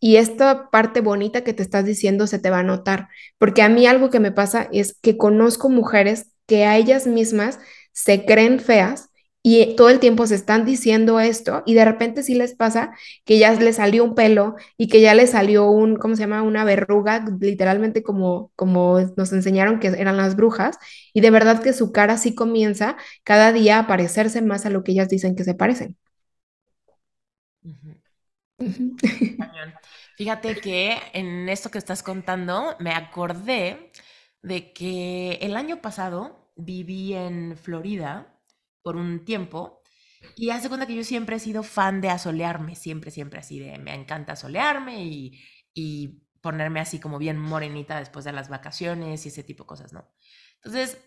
y esta parte bonita que te estás diciendo se te va a notar, porque a mí algo que me pasa es que conozco mujeres que a ellas mismas se creen feas y todo el tiempo se están diciendo esto y de repente sí les pasa que ya les salió un pelo y que ya les salió un, ¿cómo se llama? Una verruga, literalmente como, como nos enseñaron que eran las brujas y de verdad que su cara sí comienza cada día a parecerse más a lo que ellas dicen que se parecen. Fíjate que en esto que estás contando me acordé de que el año pasado viví en Florida por un tiempo y hace cuenta que yo siempre he sido fan de asolearme, siempre, siempre así de me encanta asolearme y, y ponerme así como bien morenita después de las vacaciones y ese tipo de cosas, ¿no? Entonces,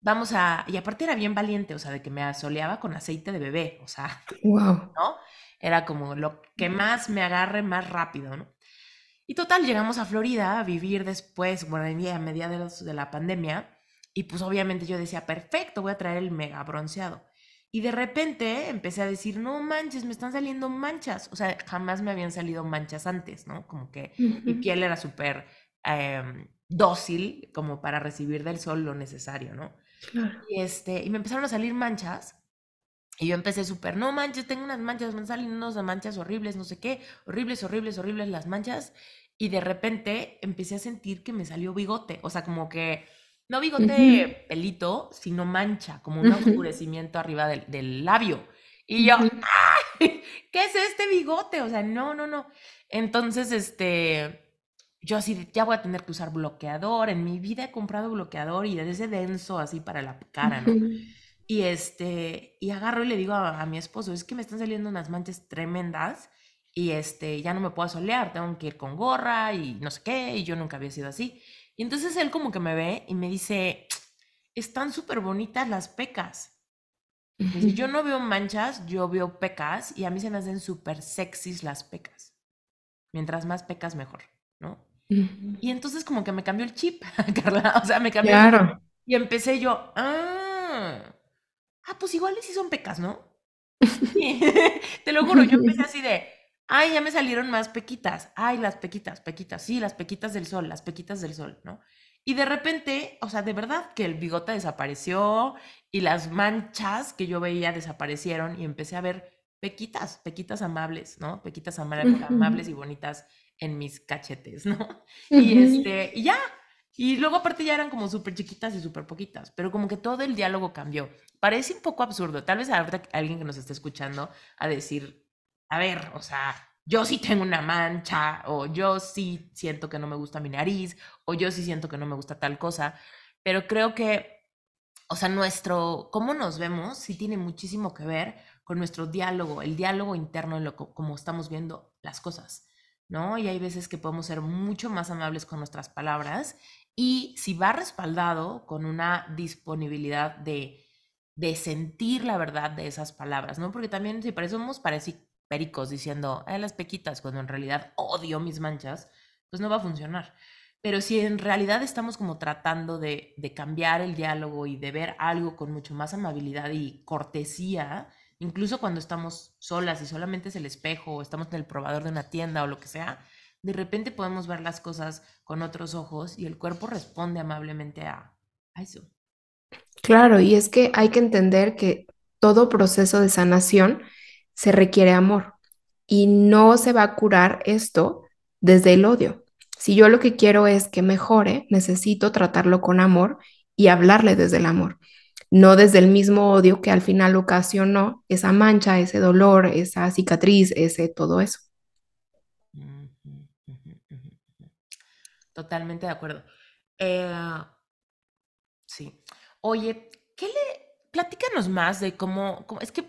vamos a, y aparte era bien valiente, o sea, de que me asoleaba con aceite de bebé, o sea, wow. ¿no? Era como lo que más me agarre más rápido, ¿no? Y total, llegamos a Florida a vivir después, bueno, a mediados de la pandemia, y pues obviamente yo decía, perfecto, voy a traer el mega bronceado. Y de repente empecé a decir, no manches, me están saliendo manchas. O sea, jamás me habían salido manchas antes, ¿no? Como que mi piel era súper em, dócil como para recibir del sol lo necesario, ¿no? Y, este, y me empezaron a salir manchas y yo empecé súper, no manches, tengo unas manchas, me salen unas manchas horribles, no sé qué, horribles, horribles, horribles las manchas. Y de repente empecé a sentir que me salió bigote, o sea, como que, no bigote pelito, sino mancha, como un oscurecimiento arriba del, labio. Y yo, ¡ay! ¿Qué es este bigote? O sea, no, no, no. Entonces, este, yo así, ya voy a tener que usar bloqueador. En mi vida he comprado bloqueador y de ese denso así para la cara, ¿no? Y este, y agarro y le digo a, mi esposo, es que me están saliendo unas manchas tremendas y este, ya no me puedo solear, tengo que ir con gorra y no sé qué, y yo nunca había sido así. Y entonces él como que me ve y me dice, están súper bonitas las pecas. Yo no veo manchas, yo veo pecas y a mí se me hacen súper sexys las pecas. Mientras más pecas, mejor, ¿no? Y entonces como que me cambió el chip, Carla, o sea, me cambió. Claro. Y empecé yo, ah, ah, pues igual sí son pecas, ¿no? Te lo juro, yo empecé así de, ay, ya me salieron más pequitas, ay, las pequitas, pequitas, sí, las pequitas del sol, las pequitas del sol, ¿no? Y de repente, o sea, de verdad que el bigote desapareció y las manchas que yo veía desaparecieron y empecé a ver pequitas, pequitas amables, ¿no? Pequitas amables y bonitas en mis cachetes, ¿no? Y este, y ya, y luego aparte ya eran como súper chiquitas y súper poquitas, pero como que todo el diálogo cambió. Parece un poco absurdo. Tal vez ahorita alguien que nos esté escuchando a decir, a ver, o sea, yo sí tengo una mancha, o yo sí siento que no me gusta mi nariz, o yo sí siento que no me gusta tal cosa, pero creo que, o sea, nuestro, cómo nos vemos sí tiene muchísimo que ver con nuestro diálogo, el diálogo interno en lo como estamos viendo las cosas, ¿no? Y hay veces que podemos ser mucho más amables con nuestras palabras y si va respaldado con una disponibilidad de, de sentir la verdad de esas palabras, ¿no? Porque también si parecemos pericos diciendo, eh, las pequitas, cuando en realidad odio mis manchas, pues no va a funcionar. Pero si en realidad estamos como tratando de, de cambiar el diálogo y de ver algo con mucho más amabilidad y cortesía, incluso cuando estamos solas y solamente es el espejo o estamos en el probador de una tienda o lo que sea, de repente podemos ver las cosas con otros ojos y el cuerpo responde amablemente a, a eso. Claro, y es que hay que entender que todo proceso de sanación se requiere amor y no se va a curar esto desde el odio. Si yo lo que quiero es que mejore, necesito tratarlo con amor y hablarle desde el amor, no desde el mismo odio que al final ocasionó esa mancha, ese dolor, esa cicatriz, ese todo eso. Totalmente de acuerdo. Eh, sí. Oye, ¿qué le... Platícanos más de cómo, cómo, es que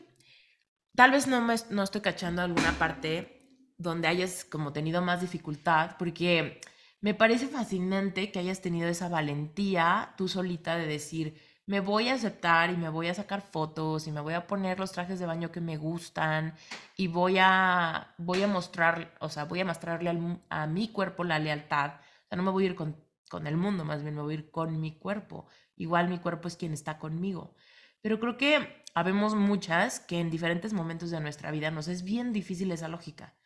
Tal vez no, me, no estoy cachando alguna parte donde hayas como tenido más dificultad, porque me parece fascinante que hayas tenido esa valentía tú solita de decir, me voy a aceptar y me voy a sacar fotos y me voy a poner los trajes de baño que me gustan y voy a, voy a mostrar, o sea, voy a mostrarle a mi cuerpo la lealtad. O sea, no me voy a ir con, con el mundo, más bien me voy a ir con mi cuerpo. Igual mi cuerpo es quien está conmigo. Pero creo que habemos muchas que en diferentes momentos de nuestra vida nos es bien difícil esa lógica,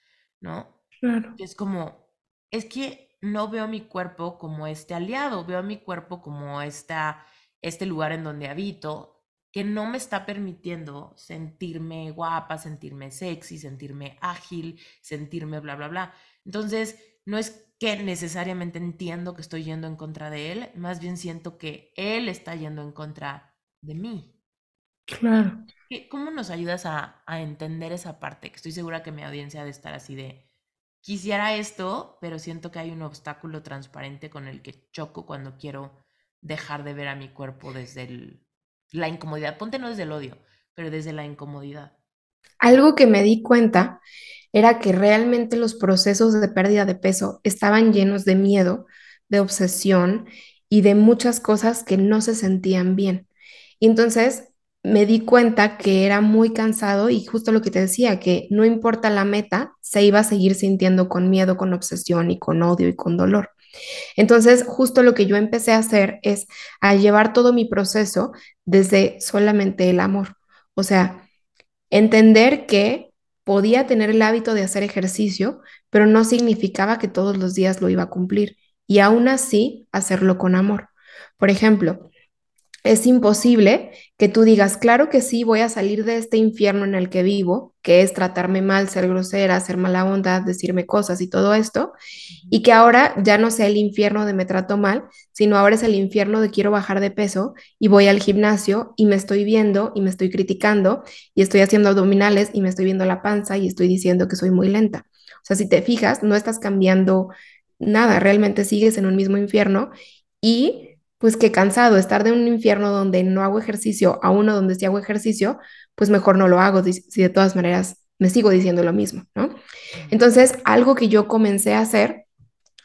¿no? Claro. Es como, es que no veo mi cuerpo como este aliado, veo mi cuerpo como esta, este lugar en donde habito, que no me está permitiendo sentirme guapa, sentirme sexy, sentirme ágil, sentirme bla, bla, bla. Entonces, no es que necesariamente entiendo que estoy yendo en contra de él, más bien siento que él está yendo en contra de mí. Claro. ¿Cómo nos ayudas a, entender esa parte? Que estoy segura que mi audiencia ha de estar así de, quisiera esto, pero siento que hay un obstáculo transparente con el que choco cuando quiero dejar de ver a mi cuerpo desde la incomodidad. Ponte no desde el odio, pero desde la incomodidad. Algo que me di cuenta era que realmente los procesos de pérdida de peso estaban llenos de miedo, de obsesión y de muchas cosas que no se sentían bien. Y entonces me di cuenta que era muy cansado y justo lo que te decía, que no importa la meta, se iba a seguir sintiendo con miedo, con obsesión y con odio y con dolor. Entonces, justo lo que yo empecé a hacer es a llevar todo mi proceso desde solamente el amor. O sea, entender que podía tener el hábito de hacer ejercicio, pero no significaba que todos los días lo iba a cumplir y aún así hacerlo con amor. Por ejemplo, es imposible que tú digas, claro que sí, voy a salir de este infierno en el que vivo, que es tratarme mal, ser grosera, ser mala onda, decirme cosas y todo esto, y que ahora ya no sea el infierno de me trato mal, sino ahora es el infierno de quiero bajar de peso y voy al gimnasio y me estoy viendo y me estoy criticando y estoy haciendo abdominales y me estoy viendo la panza y estoy diciendo que soy muy lenta. O sea, si te fijas, no estás cambiando nada, realmente sigues en un mismo infierno y pues que cansado, estar de un infierno donde no hago ejercicio a uno donde sí hago ejercicio, pues mejor no lo hago si de todas maneras me sigo diciendo lo mismo, ¿no? Entonces, algo que yo comencé a hacer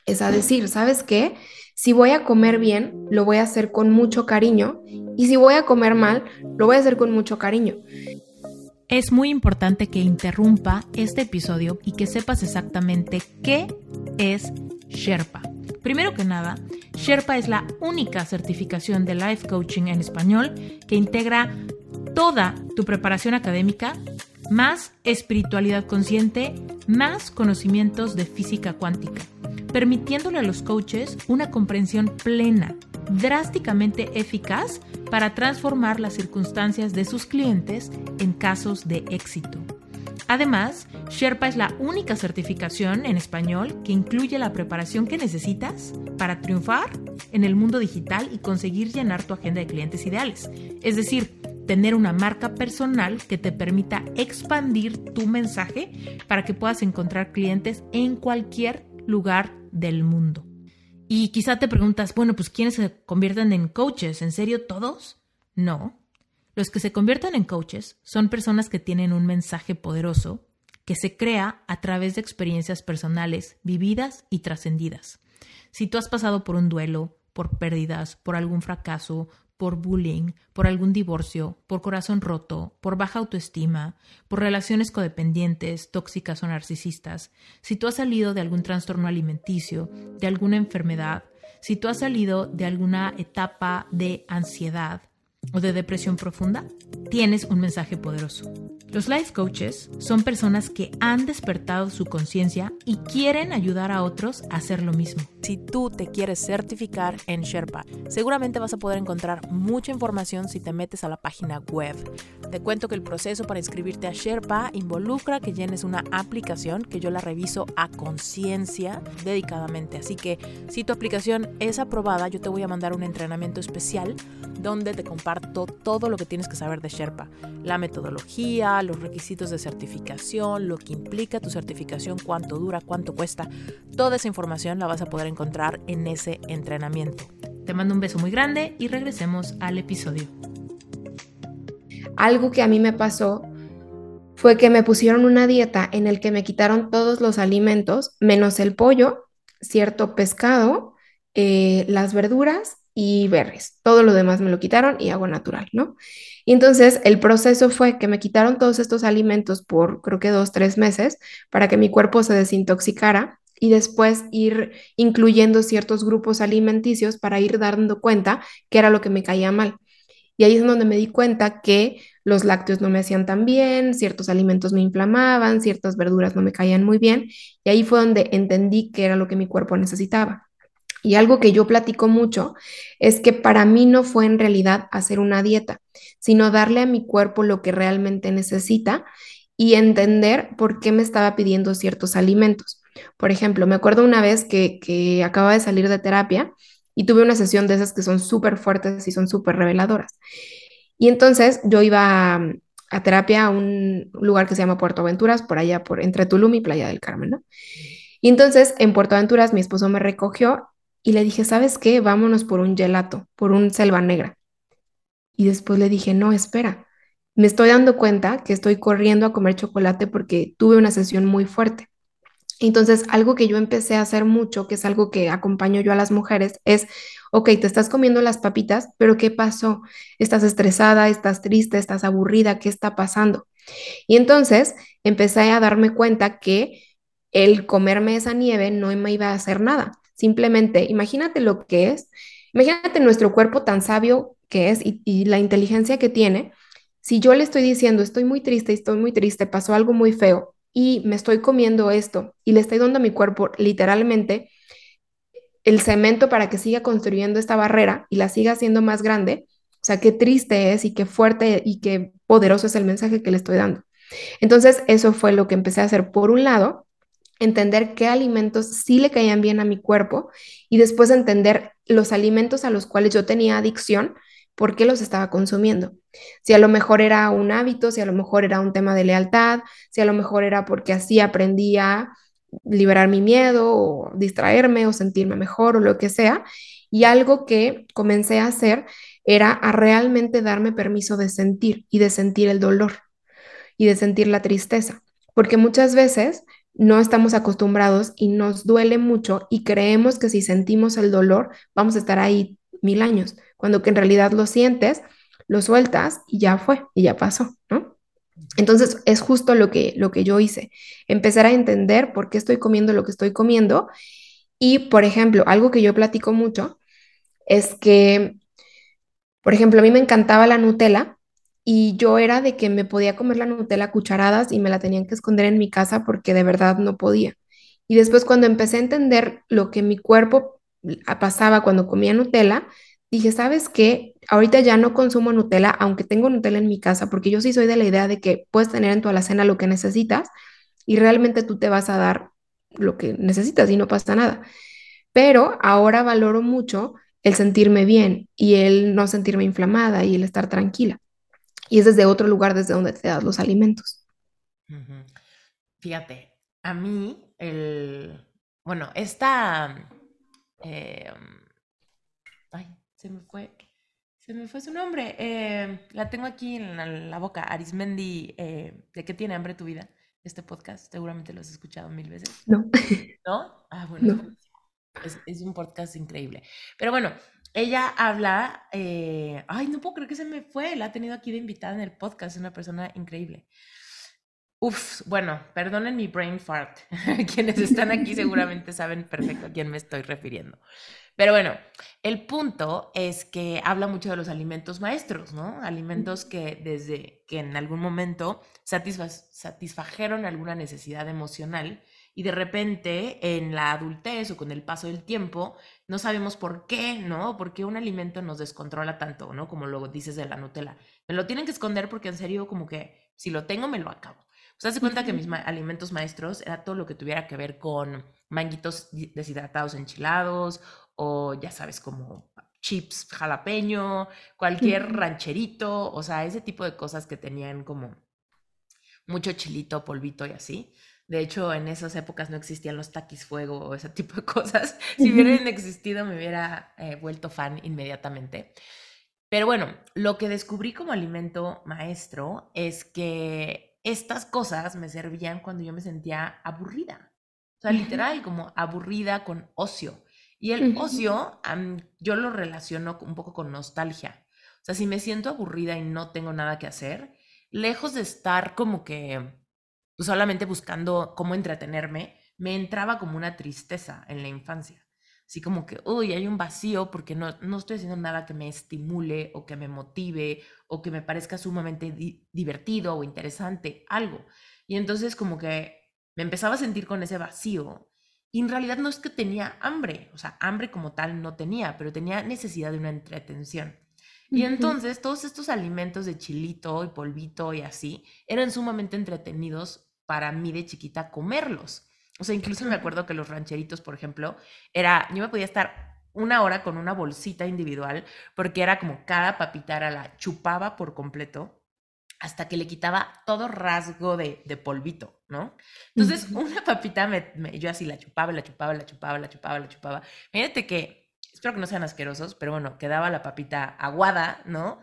es a decir, ¿sabes qué? Si voy a comer bien, lo voy a hacer con mucho cariño y si voy a comer mal, lo voy a hacer con mucho cariño. Es muy importante que interrumpa este episodio y que sepas exactamente qué es Sherpa. Primero que nada, Sherpa es la única certificación de life coaching en español que integra toda tu preparación académica, más espiritualidad consciente, más conocimientos de física cuántica, permitiéndole a los coaches una comprensión plena, drásticamente eficaz para transformar las circunstancias de sus clientes en casos de éxito. Además, Sherpa es la única certificación en español que incluye la preparación que necesitas para triunfar en el mundo digital y conseguir llenar tu agenda de clientes ideales. Es decir, tener una marca personal que te permita expandir tu mensaje para que puedas encontrar clientes en cualquier lugar del mundo. Y quizá te preguntas, bueno, pues ¿quiénes se convierten en coaches? ¿En serio todos? No. Los que se convierten en coaches son personas que tienen un mensaje poderoso que se crea a través de experiencias personales vividas y trascendidas. Si tú has pasado por un duelo, por pérdidas, por algún fracaso, por bullying, por algún divorcio, por corazón roto, por baja autoestima, por relaciones codependientes, tóxicas o narcisistas, si tú has salido de algún trastorno alimenticio, de alguna enfermedad, si tú has salido de alguna etapa de ansiedad o de depresión profunda, tienes un mensaje poderoso. Los life coaches son personas que han despertado su conciencia y quieren ayudar a otros a hacer lo mismo. Si tú te quieres certificar en Sherpa, seguramente vas a poder encontrar mucha información si te metes a la página web. Te cuento que el proceso para inscribirte a Sherpa involucra que llenes una aplicación que yo la reviso a conciencia dedicadamente. Así que si tu aplicación es aprobada, yo te voy a mandar un entrenamiento especial donde te comparto todo lo que tienes que saber de Sherpa, la metodología, los requisitos de certificación, lo que implica tu certificación, cuánto dura, cuánto cuesta. Toda esa información la vas a poder encontrar en ese entrenamiento. Te mando un beso muy grande y regresemos al episodio. Algo que a mí me pasó fue que me pusieron una dieta en el que me quitaron todos los alimentos, menos el pollo, cierto pescado, eh, las verduras y berries. Todo lo demás me lo quitaron y agua natural, ¿no? Y entonces el proceso fue que me quitaron todos estos alimentos por creo que dos, tres meses para que mi cuerpo se desintoxicara y después ir incluyendo ciertos grupos alimenticios para ir dando cuenta que era lo que me caía mal. Y ahí es donde me di cuenta que los lácteos no me hacían tan bien, ciertos alimentos me inflamaban, ciertas verduras no me caían muy bien. Y ahí fue donde entendí que era lo que mi cuerpo necesitaba. Y algo que yo platico mucho es que para mí no fue en realidad hacer una dieta, sino darle a mi cuerpo lo que realmente necesita y entender por qué me estaba pidiendo ciertos alimentos. Por ejemplo, me acuerdo una vez que, que acababa de salir de terapia y tuve una sesión de esas que son súper fuertes y son súper reveladoras. Y entonces yo iba a, terapia a un lugar que se llama Puerto Aventuras, por allá, por entre Tulum y Playa del Carmen, ¿no? Y entonces en Puerto Aventuras mi esposo me recogió y le dije, ¿sabes qué? Vámonos por un gelato, por un selva negra. Y después le dije, no, espera, me estoy dando cuenta que estoy corriendo a comer chocolate porque tuve una sesión muy fuerte. Entonces, algo que yo empecé a hacer mucho, que es algo que acompaño yo a las mujeres, es, ok, te estás comiendo las papitas, pero ¿qué pasó? ¿Estás estresada? ¿Estás triste? ¿Estás aburrida? ¿Qué está pasando? Y entonces empecé a darme cuenta que el comerme esa nieve no me iba a hacer nada. Simplemente imagínate lo que es, imagínate nuestro cuerpo tan sabio que es y, la inteligencia que tiene. Si yo le estoy diciendo, estoy muy triste, estoy muy triste, pasó algo muy feo y me estoy comiendo esto y le estoy dando a mi cuerpo literalmente el cemento para que siga construyendo esta barrera y la siga haciendo más grande, o sea, qué triste es y qué fuerte y qué poderoso es el mensaje que le estoy dando. Entonces, eso fue lo que empecé a hacer por un lado entender qué alimentos sí le caían bien a mi cuerpo y después entender los alimentos a los cuales yo tenía adicción, por qué los estaba consumiendo. Si a lo mejor era un hábito, si a lo mejor era un tema de lealtad, si a lo mejor era porque así aprendí a liberar mi miedo distraerme o sentirme mejor o lo que sea. Y algo que comencé a hacer era a realmente darme permiso de sentir y de sentir el dolor y de sentir la tristeza. Porque muchas veces no estamos acostumbrados y nos duele mucho y creemos que si sentimos el dolor vamos a estar ahí mil años, cuando que en realidad lo sientes, lo sueltas y ya fue, y ya pasó, ¿no? Entonces es justo lo que, lo que yo hice, empezar a entender por qué estoy comiendo lo que estoy comiendo y, por ejemplo, algo que yo platico mucho es que, por ejemplo, a mí me encantaba la Nutella y yo era de que me podía comer la Nutella a cucharadas y me la tenían que esconder en mi casa porque de verdad no podía. Y después cuando empecé a entender lo que mi cuerpo pasaba cuando comía Nutella, dije, ¿sabes qué? Ahorita ya no consumo Nutella, aunque tengo Nutella en mi casa, porque yo sí soy de la idea de que puedes tener en tu alacena lo que necesitas y realmente tú te vas a dar lo que necesitas y no pasa nada. Pero ahora valoro mucho el sentirme bien y el no sentirme inflamada y el estar tranquila. Y es desde otro lugar desde donde te das los alimentos. Fíjate, a mí, el, bueno, esta, ay, se me fue, se me fue su nombre, eh, la tengo aquí en la, boca, Arismendi, eh, ¿de qué tiene hambre tu vida? Este podcast, seguramente lo has escuchado mil veces. No. ¿No? Ah, bueno. Es, es, un podcast increíble. Pero bueno, ella habla, ay, no puedo creer que se me fue, la ha tenido aquí de invitada en el podcast, es una persona increíble. Uf, bueno, perdonen mi brain fart. Quienes están aquí seguramente saben perfecto a quién me estoy refiriendo. Pero bueno, el punto es que habla mucho de los alimentos maestros, ¿no? Alimentos que desde que en algún momento satisfajeron alguna necesidad emocional y de repente en la adultez o con el paso del tiempo no sabemos por qué, ¿no? ¿Por qué un alimento nos descontrola tanto, ¿no? Como lo dices de la Nutella. Me lo tienen que esconder porque en serio como que si lo tengo me lo acabo. O sea, se cuenta que mis alimentos maestros era todo lo que tuviera que ver con manguitos deshidratados enchilados o ya sabes, como chips jalapeño, cualquier rancherito, o sea, ese tipo de cosas que tenían como mucho chilito, polvito y así. De hecho, en esas épocas no existían los taquis fuego o ese tipo de cosas. Si hubieran existido, me hubiera eh, vuelto fan inmediatamente. Pero bueno, lo que descubrí como alimento maestro es que estas cosas me servían cuando yo me sentía aburrida. O sea, literal, como aburrida con ocio. Y el ocio, yo lo relaciono un poco con nostalgia. O sea, si me siento aburrida y no tengo nada que hacer, lejos de estar como que solamente buscando cómo entretenerme, me entraba como una tristeza en la infancia así como que, uy, hay un vacío porque no, no estoy haciendo nada que me estimule o que me motive o que me parezca sumamente divertido o interesante, algo. Y entonces como que me empezaba a sentir con ese vacío y en realidad no es que tenía hambre, o sea, hambre como tal no tenía, pero tenía necesidad de una entretención. Y entonces todos estos alimentos de chilito y polvito y así eran sumamente entretenidos para mí de chiquita comerlos. O sea, incluso me acuerdo que los rancheritos, por ejemplo, era, yo me podía estar una hora con una bolsita individual porque era como cada papita era la chupaba por completo hasta que le quitaba todo rasgo de, de polvito, ¿no? Entonces, una papita, me, yo así la chupaba, la chupaba, la chupaba, la chupaba, la chupaba. Fíjate que, espero que no sean asquerosos, pero bueno, quedaba la papita aguada, ¿no?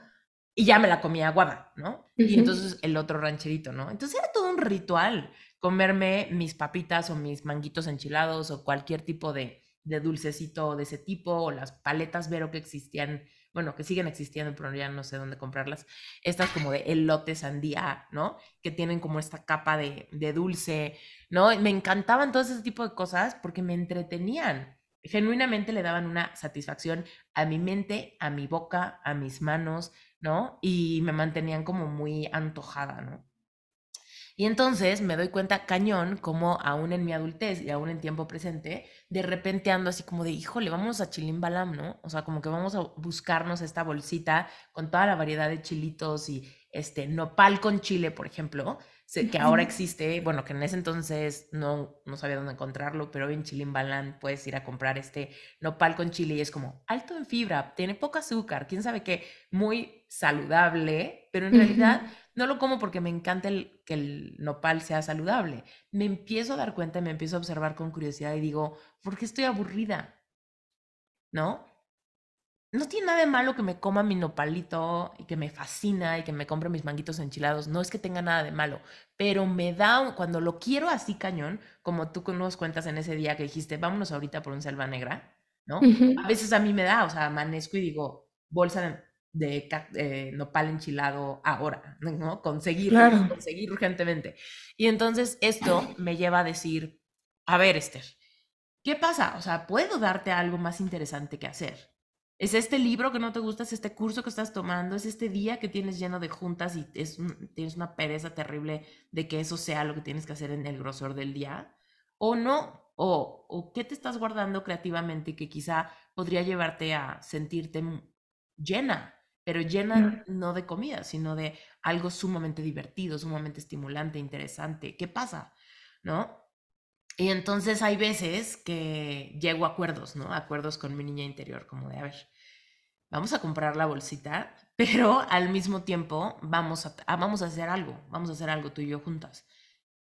Y ya me la comía aguada, ¿no? Y entonces el otro rancherito, ¿no? Entonces era todo un ritual comerme mis papitas o mis manguitos enchilados o cualquier tipo de, de dulcecito de ese tipo o las paletas Vero que existían, bueno, que siguen existiendo, pero ya no sé dónde comprarlas. Estas como de elote sandía, ¿no? Que tienen como esta capa de, de dulce, ¿no? Me encantaban todo ese tipo de cosas porque me entretenían. Genuinamente le daban una satisfacción a mi mente, a mi boca, a mis manos, ¿no? Y me mantenían como muy antojada, ¿no? Y entonces me doy cuenta cañón como aún en mi adultez y aún en tiempo presente, de repente ando así como de, híjole, vamos a Chilimbalam, ¿no? O sea, como que vamos a buscarnos esta bolsita con toda la variedad de chilitos y este nopal con chile, por ejemplo, que ahora existe, bueno, que en ese entonces no, no sabía dónde encontrarlo, pero hoy en Chilimbalam puedes ir a comprar este nopal con chile y es como alto en fibra, tiene poco azúcar, quién sabe qué, muy saludable, pero en realidad no lo como porque me encanta el, que el nopal sea saludable. Me empiezo a dar cuenta y me empiezo a observar con curiosidad y digo, ¿por qué estoy aburrida? ¿No? No tiene nada de malo que me coma mi nopalito y que me fascina y que me compre mis manguitos enchilados. No es que tenga nada de malo, pero me da, cuando lo quiero así cañón, como tú nos cuentas en ese día que dijiste, vámonos ahorita por un selva negra, ¿no? A veces a mí me da, o sea, amanezco y digo, bolsa de de eh, nopal enchilado ahora, ¿no? Conseguir, conseguir urgentemente. Y entonces esto me lleva a decir, a ver, Esther, ¿qué pasa? O sea, ¿puedo darte algo más interesante que hacer? ¿Es este libro que no te gusta? ¿Es este curso que estás tomando? ¿Es este día que tienes lleno de juntas y es tienes una pereza terrible de que eso sea lo que tienes que hacer en el grosor del día? ¿O no? ¿O, o qué te estás guardando creativamente que quizá podría llevarte a sentirte llena pero llena no de comida, sino de algo sumamente divertido, sumamente estimulante, interesante. ¿Qué pasa? ¿No? Y entonces hay veces que llego a acuerdos, ¿no? Acuerdos con mi niña interior, como de, a ver, vamos a comprar la bolsita, pero al mismo tiempo vamos a, vamos a hacer algo, vamos a hacer algo tú y yo juntas.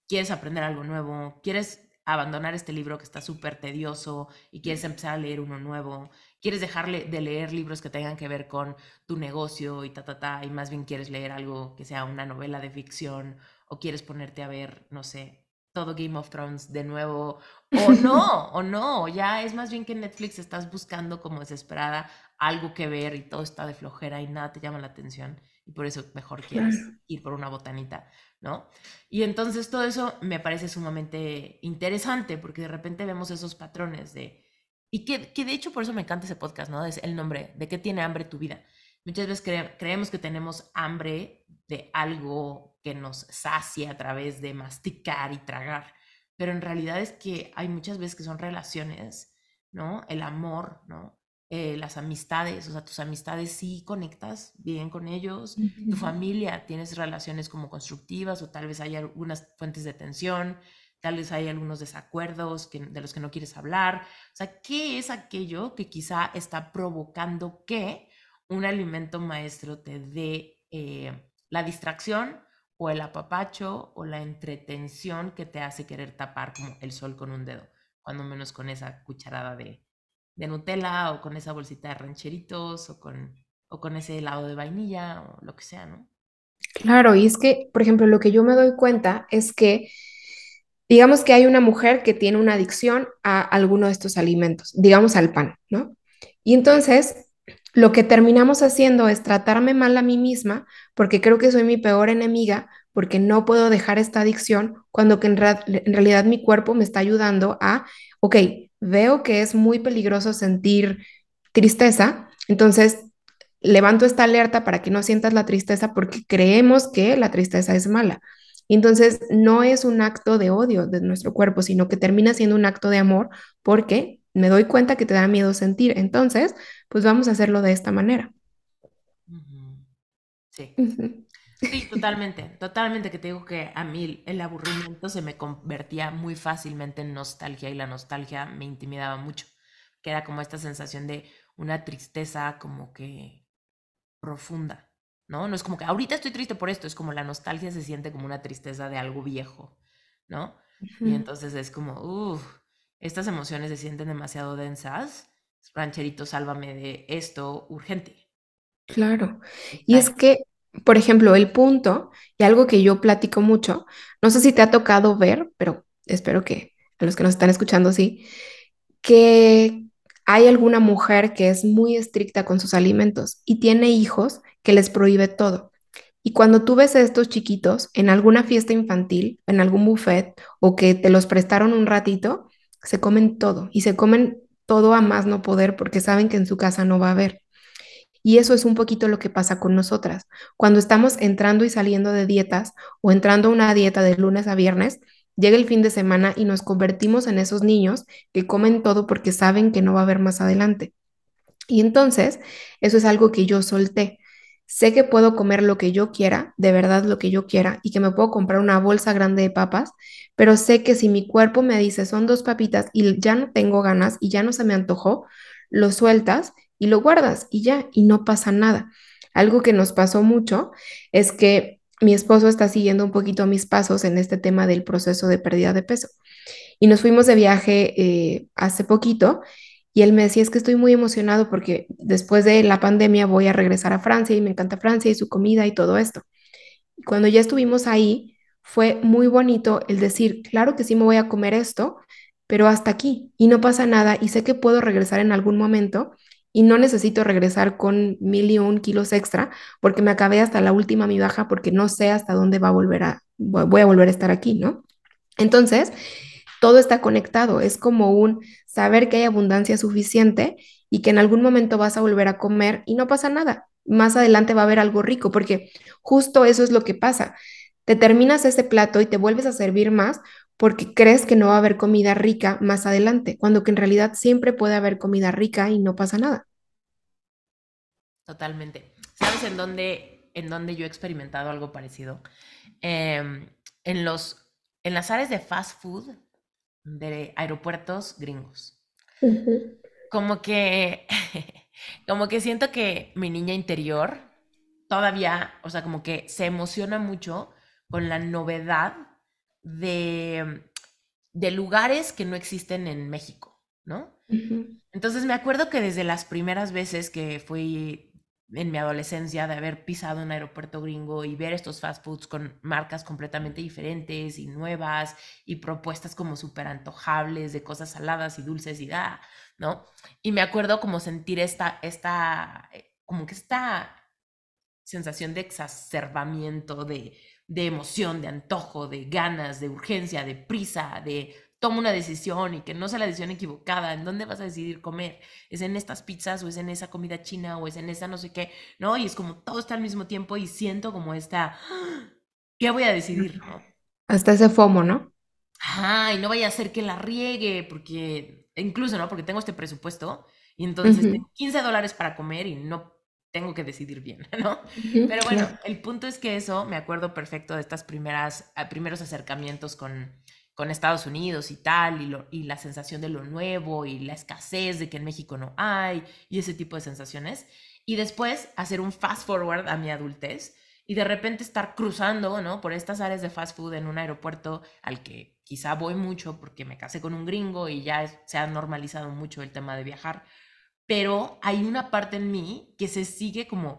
¿Quieres aprender algo nuevo? ¿Quieres abandonar este libro que está súper tedioso y quieres empezar a leer uno nuevo? ¿Quieres dejarle de leer libros que tengan que ver con tu negocio y ta, ta, ta, y más bien quieres leer algo que sea una novela de ficción o quieres ponerte a ver, no sé, todo Game of Thrones de nuevo, o no, o no, ya es más bien que en Netflix estás buscando como desesperada algo que ver y todo está de flojera y nada te llama la atención y por eso mejor quieres ir por una botanita, ¿no? Y entonces todo eso me parece sumamente interesante porque de repente vemos esos patrones de, y que, que de hecho por eso me encanta ese podcast, ¿no? Es el nombre, de qué tiene hambre tu vida. Muchas veces creemos que tenemos hambre de algo que nos sacia a través de masticar y tragar, pero en realidad es que hay muchas veces que son relaciones, ¿no? El amor, ¿no? Eh, las amistades, o sea, tus amistades sí conectas bien con ellos, tu familia, tienes relaciones como constructivas o tal vez hay algunas fuentes de tensión, tal vez hay algunos desacuerdos que, de los que no quieres hablar. O sea, ¿qué es aquello que quizá está provocando que un alimento maestro te dé eh, la distracción o el apapacho o la entretención que te hace querer tapar como el sol con un dedo, cuando menos con esa cucharada de, de Nutella o con esa bolsita de rancheritos o con, o con ese helado de vainilla o lo que sea, ¿no? Claro, y es que, por ejemplo, lo que yo me doy cuenta es que, digamos que hay una mujer que tiene una adicción a alguno de estos alimentos, digamos al pan, ¿no? Y entonces lo que terminamos haciendo es tratarme mal a mí misma porque creo que soy mi peor enemiga, porque no puedo dejar esta adicción cuando que en, realidad mi cuerpo me está ayudando a, ok, veo que es muy peligroso sentir tristeza, entonces levanto esta alerta para que no sientas la tristeza porque creemos que la tristeza es mala. entonces no es un acto de odio de nuestro cuerpo, sino que termina siendo un acto de amor porque me doy cuenta que te da miedo sentir. Entonces, pues vamos a hacerlo de esta manera. Sí. Sí, totalmente, totalmente que te digo que a mí el aburrimiento se me convertía muy fácilmente en nostalgia y la nostalgia me intimidaba mucho, que era como esta sensación de una tristeza como que profunda, ¿no? No es como que ahorita estoy triste por esto, es como la nostalgia se siente como una tristeza de algo viejo, ¿no? Y entonces es como, uff, estas emociones se sienten demasiado densas, rancherito, sálvame de esto urgente. Claro. Y es que, por ejemplo, el punto, y algo que yo platico mucho, no sé si te ha tocado ver, pero espero que a los que nos están escuchando sí, que hay alguna mujer que es muy estricta con sus alimentos y tiene hijos que les prohíbe todo. Y cuando tú ves a estos chiquitos en alguna fiesta infantil, en algún buffet o que te los prestaron un ratito, se comen todo y se comen todo a más no poder porque saben que en su casa no va a haber. Y eso es un poquito lo que pasa con nosotras. Cuando estamos entrando y saliendo de dietas o entrando a una dieta de lunes a viernes, llega el fin de semana y nos convertimos en esos niños que comen todo porque saben que no va a haber más adelante. Y entonces, eso es algo que yo solté. Sé que puedo comer lo que yo quiera, de verdad lo que yo quiera, y que me puedo comprar una bolsa grande de papas, pero sé que si mi cuerpo me dice son dos papitas y ya no tengo ganas y ya no se me antojó, lo sueltas y lo guardas y ya, y no pasa nada. Algo que nos pasó mucho es que mi esposo está siguiendo un poquito mis pasos en este tema del proceso de pérdida de peso. Y nos fuimos de viaje eh, hace poquito y él me decía, es que estoy muy emocionado porque después de la pandemia voy a regresar a Francia y me encanta Francia y su comida y todo esto. Cuando ya estuvimos ahí, fue muy bonito el decir, claro que sí me voy a comer esto, pero hasta aquí y no pasa nada y sé que puedo regresar en algún momento y no necesito regresar con mil y un kilos extra porque me acabé hasta la última mi baja porque no sé hasta dónde va a volver a, voy a volver a estar aquí, ¿no? Entonces, todo está conectado, es como un saber que hay abundancia suficiente y que en algún momento vas a volver a comer y no pasa nada. Más adelante va a haber algo rico, porque justo eso es lo que pasa. Te terminas ese plato y te vuelves a servir más porque crees que no va a haber comida rica más adelante, cuando que en realidad siempre puede haber comida rica y no pasa nada. Totalmente. ¿Sabes en dónde, en dónde yo he experimentado algo parecido? Em, en, los, en las áreas de fast food, de aeropuertos gringos. Como que como que siento que mi niña interior todavía, o sea, como que se emociona mucho con la novedad de, de lugares que no existen en México, ¿no? Entonces me acuerdo que desde las primeras veces que fui en mi adolescencia de haber pisado un aeropuerto gringo y ver estos fast foods con marcas completamente diferentes y nuevas y propuestas como súper antojables de cosas saladas y dulces y da, ¿no? Y me acuerdo como sentir esta, esta, eh, como que esta sensación de exacerbamiento, de, de emoción, de antojo, de ganas, de urgencia, de prisa, de toma una decisión y que no sea la decisión equivocada, ¿en dónde vas a decidir comer? ¿Es en estas pizzas o es en esa comida china o es en esa no sé qué? ¿No? Y es como todo está al mismo tiempo y siento como esta, ¿qué voy a decidir? Hasta ese FOMO, ¿no? Ajá, y no vaya a ser que la riegue, porque incluso, ¿no? Porque tengo este presupuesto y entonces tengo 15 dólares para comer y no tengo que decidir bien, ¿no? Pero bueno, el punto es que eso, me acuerdo perfecto de estas primeras, primeros acercamientos con, con Estados Unidos y tal, y, lo, y la sensación de lo nuevo y la escasez de que en México no hay y ese tipo de sensaciones. Y después hacer un fast forward a mi adultez y de repente estar cruzando, ¿no? Por estas áreas de fast food en un aeropuerto al que quizá voy mucho porque me casé con un gringo y ya se ha normalizado mucho el tema de viajar. Pero hay una parte en mí que se sigue como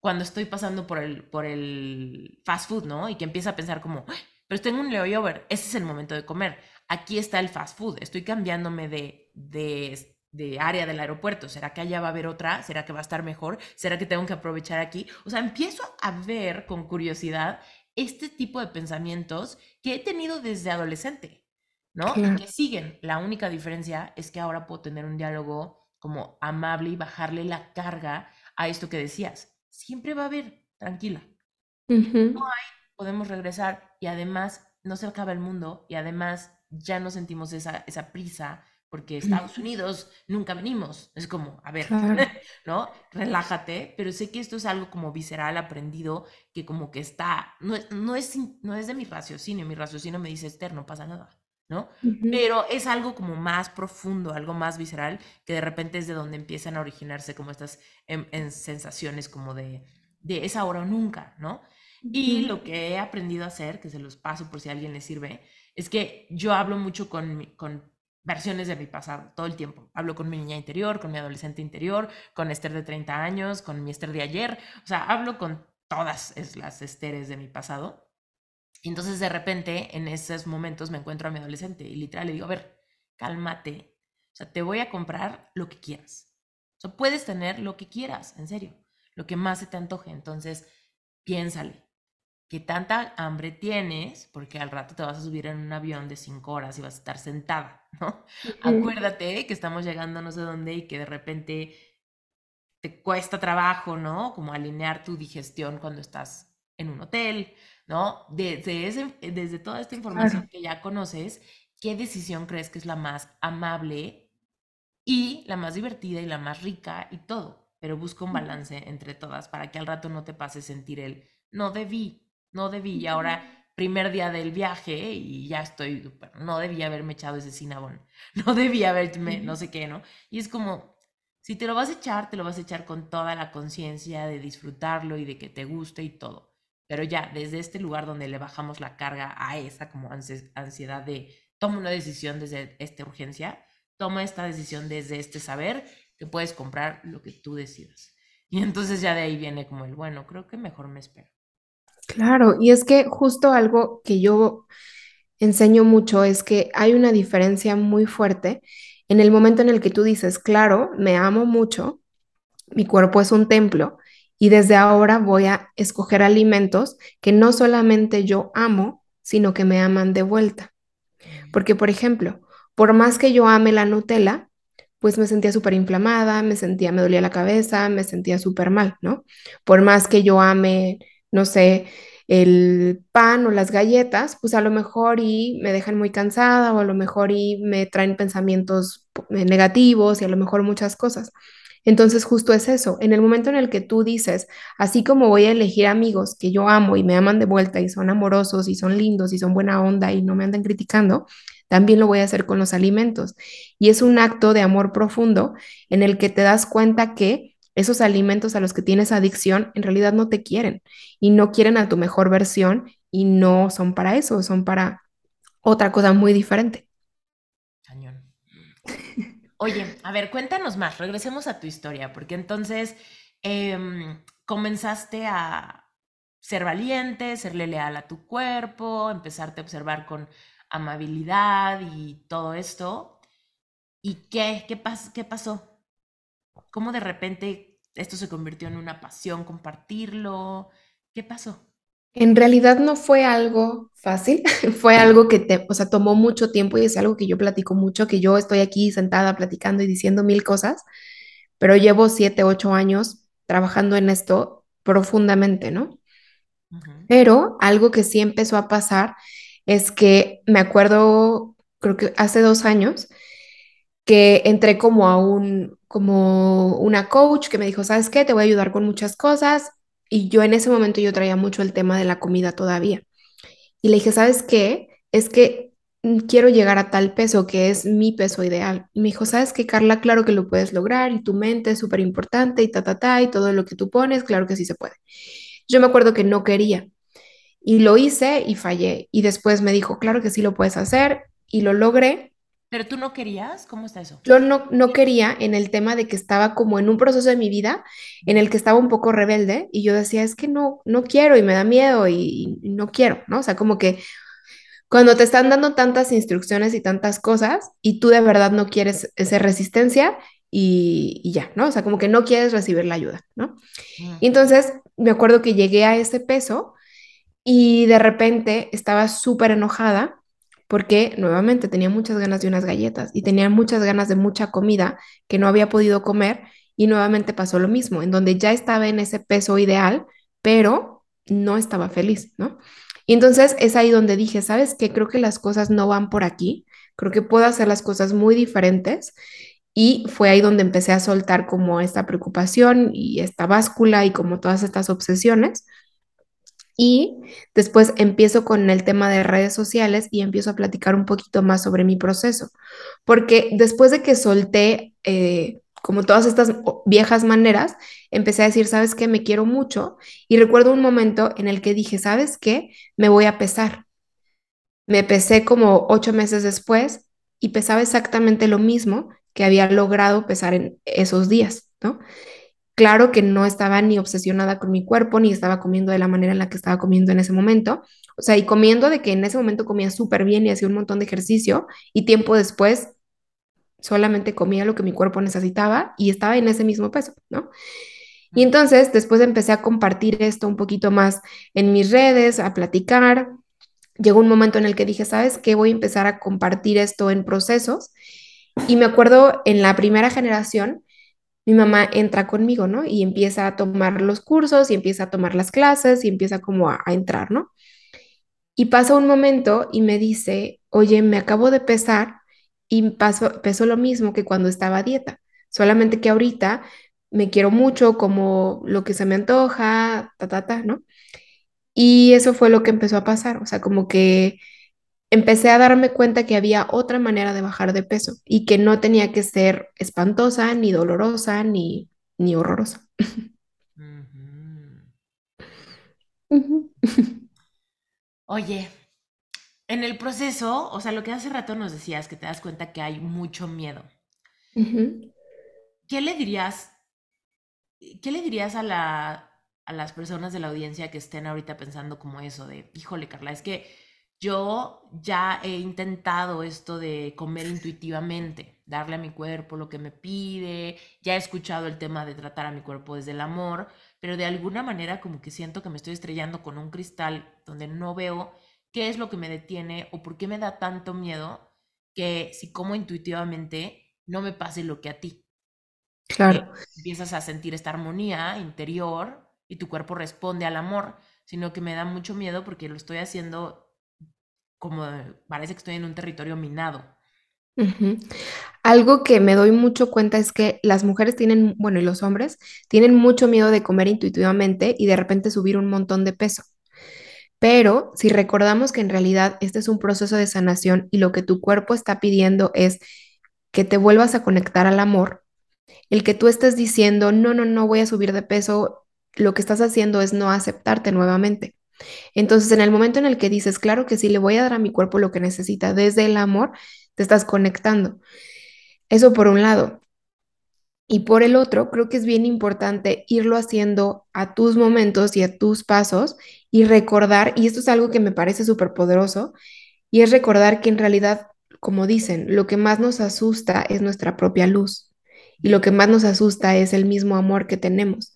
cuando estoy pasando por el, por el fast food, ¿no? Y que empieza a pensar como, pero tengo un layover, ese es el momento de comer. Aquí está el fast food, estoy cambiándome de, de, de área del aeropuerto. ¿Será que allá va a haber otra? ¿Será que va a estar mejor? ¿Será que tengo que aprovechar aquí? O sea, empiezo a ver con curiosidad este tipo de pensamientos que he tenido desde adolescente, ¿no? Y que siguen. La única diferencia es que ahora puedo tener un diálogo como amable y bajarle la carga a esto que decías. Siempre va a haber, tranquila. No hay podemos regresar y además no se acaba el mundo y además ya no sentimos esa, esa prisa porque Estados Unidos nunca venimos. Es como, a ver, ¿no? Relájate, pero sé que esto es algo como visceral, aprendido, que como que está, no, no, es, no es de mi raciocinio, mi raciocinio me dice, Esther, no pasa nada, ¿no? Pero es algo como más profundo, algo más visceral, que de repente es de donde empiezan a originarse como estas en, en sensaciones como de, de es ahora o nunca, ¿no? Y lo que he aprendido a hacer, que se los paso por si a alguien le sirve, es que yo hablo mucho con, con versiones de mi pasado todo el tiempo. Hablo con mi niña interior, con mi adolescente interior, con Esther de 30 años, con mi Esther de ayer. O sea, hablo con todas las Esteres de mi pasado. Y entonces de repente en esos momentos me encuentro a mi adolescente y literal le digo, a ver, cálmate. O sea, te voy a comprar lo que quieras. O sea, puedes tener lo que quieras, en serio, lo que más se te antoje. Entonces, piénsale que tanta hambre tienes, porque al rato te vas a subir en un avión de cinco horas y vas a estar sentada, ¿no? Acuérdate que estamos llegando no sé dónde y que de repente te cuesta trabajo, ¿no? Como alinear tu digestión cuando estás en un hotel, ¿no? Desde, ese, desde toda esta información que ya conoces, ¿qué decisión crees que es la más amable y la más divertida y la más rica y todo? Pero busca un balance entre todas para que al rato no te pase sentir el no debí, no debí, y ahora primer día del viaje y ya estoy, no debía haberme echado ese cinnamon, no debía haberme, no sé qué, ¿no? Y es como, si te lo vas a echar, te lo vas a echar con toda la conciencia de disfrutarlo y de que te guste y todo. Pero ya, desde este lugar donde le bajamos la carga a esa como ansiedad de toma una decisión desde esta urgencia, toma esta decisión desde este saber que puedes comprar lo que tú decidas. Y entonces ya de ahí viene como el, bueno, creo que mejor me espero. Claro, y es que justo algo que yo enseño mucho es que hay una diferencia muy fuerte en el momento en el que tú dices, claro, me amo mucho, mi cuerpo es un templo y desde ahora voy a escoger alimentos que no solamente yo amo, sino que me aman de vuelta. Porque, por ejemplo, por más que yo ame la Nutella, pues me sentía súper inflamada, me sentía, me dolía la cabeza, me sentía súper mal, ¿no? Por más que yo ame no sé, el pan o las galletas, pues a lo mejor y me dejan muy cansada o a lo mejor y me traen pensamientos eh, negativos y a lo mejor muchas cosas. Entonces justo es eso, en el momento en el que tú dices, así como voy a elegir amigos que yo amo y me aman de vuelta y son amorosos y son lindos y son buena onda y no me andan criticando, también lo voy a hacer con los alimentos. Y es un acto de amor profundo en el que te das cuenta que esos alimentos a los que tienes adicción en realidad no te quieren y no quieren a tu mejor versión y no son para eso, son para otra cosa muy diferente. Cañón. Oye, a ver, cuéntanos más, regresemos a tu historia, porque entonces em, comenzaste a ser valiente, serle leal a tu cuerpo, empezarte a observar con amabilidad y todo esto. ¿Y qué? ¿Qué, qué pasó? ¿Cómo de repente esto se convirtió en una pasión compartirlo? ¿Qué pasó? En realidad no fue algo fácil, fue algo que te, o sea, tomó mucho tiempo y es algo que yo platico mucho, que yo estoy aquí sentada platicando y diciendo mil cosas, pero llevo siete, ocho años trabajando en esto profundamente, ¿no? Pero algo que sí empezó a pasar es que me acuerdo, creo que hace dos años, que entré como a un, como una coach que me dijo, ¿sabes qué? Te voy a ayudar con muchas cosas y yo en ese momento yo traía mucho el tema de la comida todavía. Y le dije, ¿sabes qué? Es que mm, quiero llegar a tal peso que es mi peso ideal. Y me dijo, ¿sabes qué, Carla? Claro que lo puedes lograr y tu mente es súper importante y ta, ta, ta, y todo lo que tú pones, claro que sí se puede. Yo me acuerdo que no quería y lo hice y fallé. Y después me dijo, claro que sí lo puedes hacer y lo logré ¿Pero tú no querías? ¿Cómo está eso? Yo no, no quería en el tema de que estaba como en un proceso de mi vida en el que estaba un poco rebelde y yo decía, es que no, no quiero y me da miedo y, no quiero, ¿no? O sea, como que cuando te están dando tantas instrucciones y tantas cosas y tú de verdad no quieres esa resistencia y, y ya, ¿no? O sea, como que no quieres recibir la ayuda, ¿no? Mm. Y entonces me acuerdo que llegué a ese peso y de repente estaba súper enojada porque nuevamente tenía muchas ganas de unas galletas y tenía muchas ganas de mucha comida que no había podido comer y nuevamente pasó lo mismo, en donde ya estaba en ese peso ideal, pero no estaba feliz, ¿no? Y entonces es ahí donde dije, ¿sabes qué? Creo que las cosas no van por aquí, creo que puedo hacer las cosas muy diferentes y fue ahí donde empecé a soltar como esta preocupación y esta báscula y como todas estas obsesiones y después empiezo con el tema de redes sociales y empiezo a platicar un poquito más sobre mi proceso, porque después de que solté eh, como todas estas viejas maneras, empecé a decir, ¿sabes qué? Me quiero mucho. Y recuerdo un momento en el que dije, ¿sabes qué? Me voy a pesar. Me pesé como ocho meses después y pesaba exactamente lo mismo que había logrado pesar en esos días, ¿no? Claro que no estaba ni obsesionada con mi cuerpo, ni estaba comiendo de la manera en la que estaba comiendo en ese momento. O sea, y comiendo de que en ese momento comía súper bien y hacía un montón de ejercicio y tiempo después solamente comía lo que mi cuerpo necesitaba y estaba en ese mismo peso, ¿no? Y entonces después empecé a compartir esto un poquito más en mis redes, a platicar. Llegó un momento en el que dije, ¿sabes qué? Voy a empezar a compartir esto en procesos. Y me acuerdo en la primera generación, mi mamá entra conmigo, ¿no? Y empieza a tomar los cursos y empieza a tomar las clases y empieza como a, entrar, ¿no? Y pasa un momento y me dice, oye, me acabo de pesar y paso, peso lo mismo que cuando estaba a dieta, solamente que ahorita me quiero mucho como lo que se me antoja, ta, ta, ta, ¿no? Y eso fue lo que empezó a pasar, o sea, como que empecé a darme cuenta que había otra manera de bajar de peso y que no tenía que ser espantosa, ni dolorosa, ni, ni horrorosa. Oye, en el proceso, o sea, lo que hace rato nos decías, que te das cuenta que hay mucho miedo. ¿Qué le dirías? ¿Qué le dirías a la, a las personas de la audiencia que estén ahorita pensando como eso de, híjole, Carla, es que yo ya he intentado esto de comer intuitivamente, darle a mi cuerpo lo que me pide, ya he escuchado el tema de tratar a mi cuerpo desde el amor, pero de alguna manera como que siento que me estoy estrellando con un cristal donde no veo qué es lo que me detiene o por qué me da tanto miedo que si como intuitivamente no me pase lo que a ti. Claro. empiezas a sentir esta armonía interior y tu cuerpo responde al amor, sino que me da mucho miedo porque lo estoy haciendo como parece que estoy en un territorio minado. Algo que me doy mucho cuenta es que las mujeres tienen, bueno, y los hombres tienen mucho miedo de comer intuitivamente y de repente subir un montón de peso. Pero si recordamos que en realidad este es un proceso de sanación y lo que tu cuerpo está pidiendo es que te vuelvas a conectar al amor, el que tú estés diciendo, no, no, no voy a subir de peso, lo que estás haciendo es no aceptarte nuevamente. Entonces, en el momento en el que dices, claro que sí, le voy a dar a mi cuerpo lo que necesita desde el amor, te estás conectando. Eso por un lado. Y por el otro, creo que es bien importante irlo haciendo a tus momentos y a tus pasos y recordar, y esto es algo que me parece súper poderoso, y es recordar que en realidad, como dicen, lo que más nos asusta es nuestra propia luz y lo que más nos asusta es el mismo amor que tenemos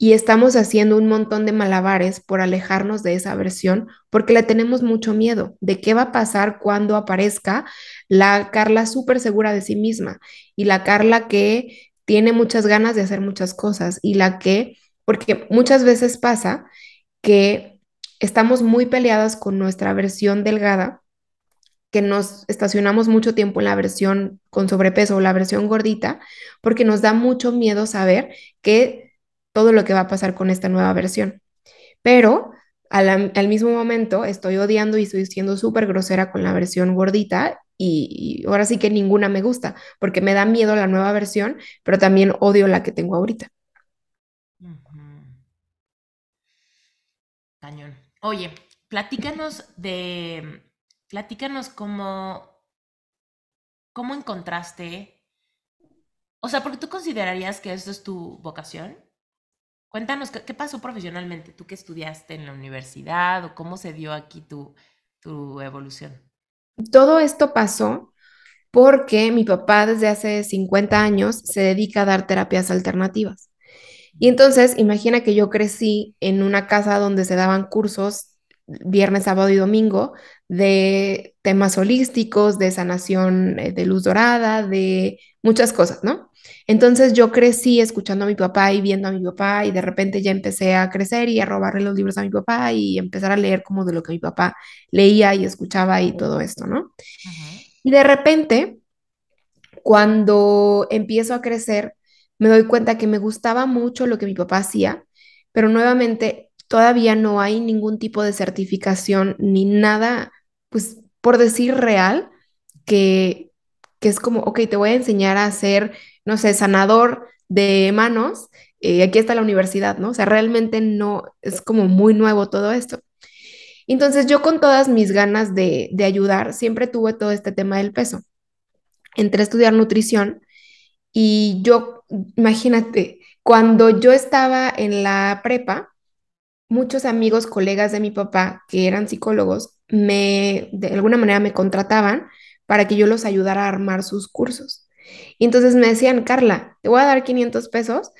y estamos haciendo un montón de malabares por alejarnos de esa versión porque le tenemos mucho miedo de qué va a pasar cuando aparezca la Carla súper segura de sí misma y la Carla que tiene muchas ganas de hacer muchas cosas y la que, porque muchas veces pasa que estamos muy peleadas con nuestra versión delgada que nos estacionamos mucho tiempo en la versión con sobrepeso o la versión gordita, porque nos da mucho miedo saber que todo lo que va a pasar con esta nueva versión. Pero al, mismo momento estoy odiando y estoy siendo súper grosera con la versión gordita y, ahora sí que ninguna me gusta porque me da miedo la nueva versión, pero también odio la que tengo ahorita. Cañón. Oye, platícanos de, platícanos cómo, cómo encontraste, o sea, porque tú considerarías que esto es tu vocación. Cuéntanos, ¿qué, pasó profesionalmente? ¿Tú qué estudiaste en la universidad o cómo se dio aquí tu, tu evolución? Todo esto pasó porque mi papá desde hace 50 años se dedica a dar terapias alternativas. Y entonces, imagina que yo crecí en una casa donde se daban cursos viernes, sábado y domingo de temas holísticos, de sanación eh, de luz dorada, de muchas cosas, ¿no? Entonces yo crecí escuchando a mi papá y viendo a mi papá y de repente ya empecé a crecer y a robarle los libros a mi papá y empezar a leer como de lo que mi papá leía y escuchaba y todo esto, ¿no? Y de repente, cuando empiezo a crecer, me doy cuenta que me gustaba mucho lo que mi papá hacía, pero nuevamente todavía no hay ningún tipo de certificación ni nada, pues por decir real, que, que es como, ok, te voy a enseñar a hacer no sé, sanador de manos, eh, aquí está la universidad, ¿no? O sea, realmente no, es como muy nuevo todo esto. Entonces yo con todas mis ganas de, de ayudar, siempre tuve todo este tema del peso. Entré a estudiar nutrición y yo, imagínate, cuando yo estaba en la prepa, muchos amigos, colegas de mi papá, que eran psicólogos, me, de alguna manera me contrataban para que yo los ayudara a armar sus cursos. Y entonces me decían, Carla, te voy a dar 500 pesos,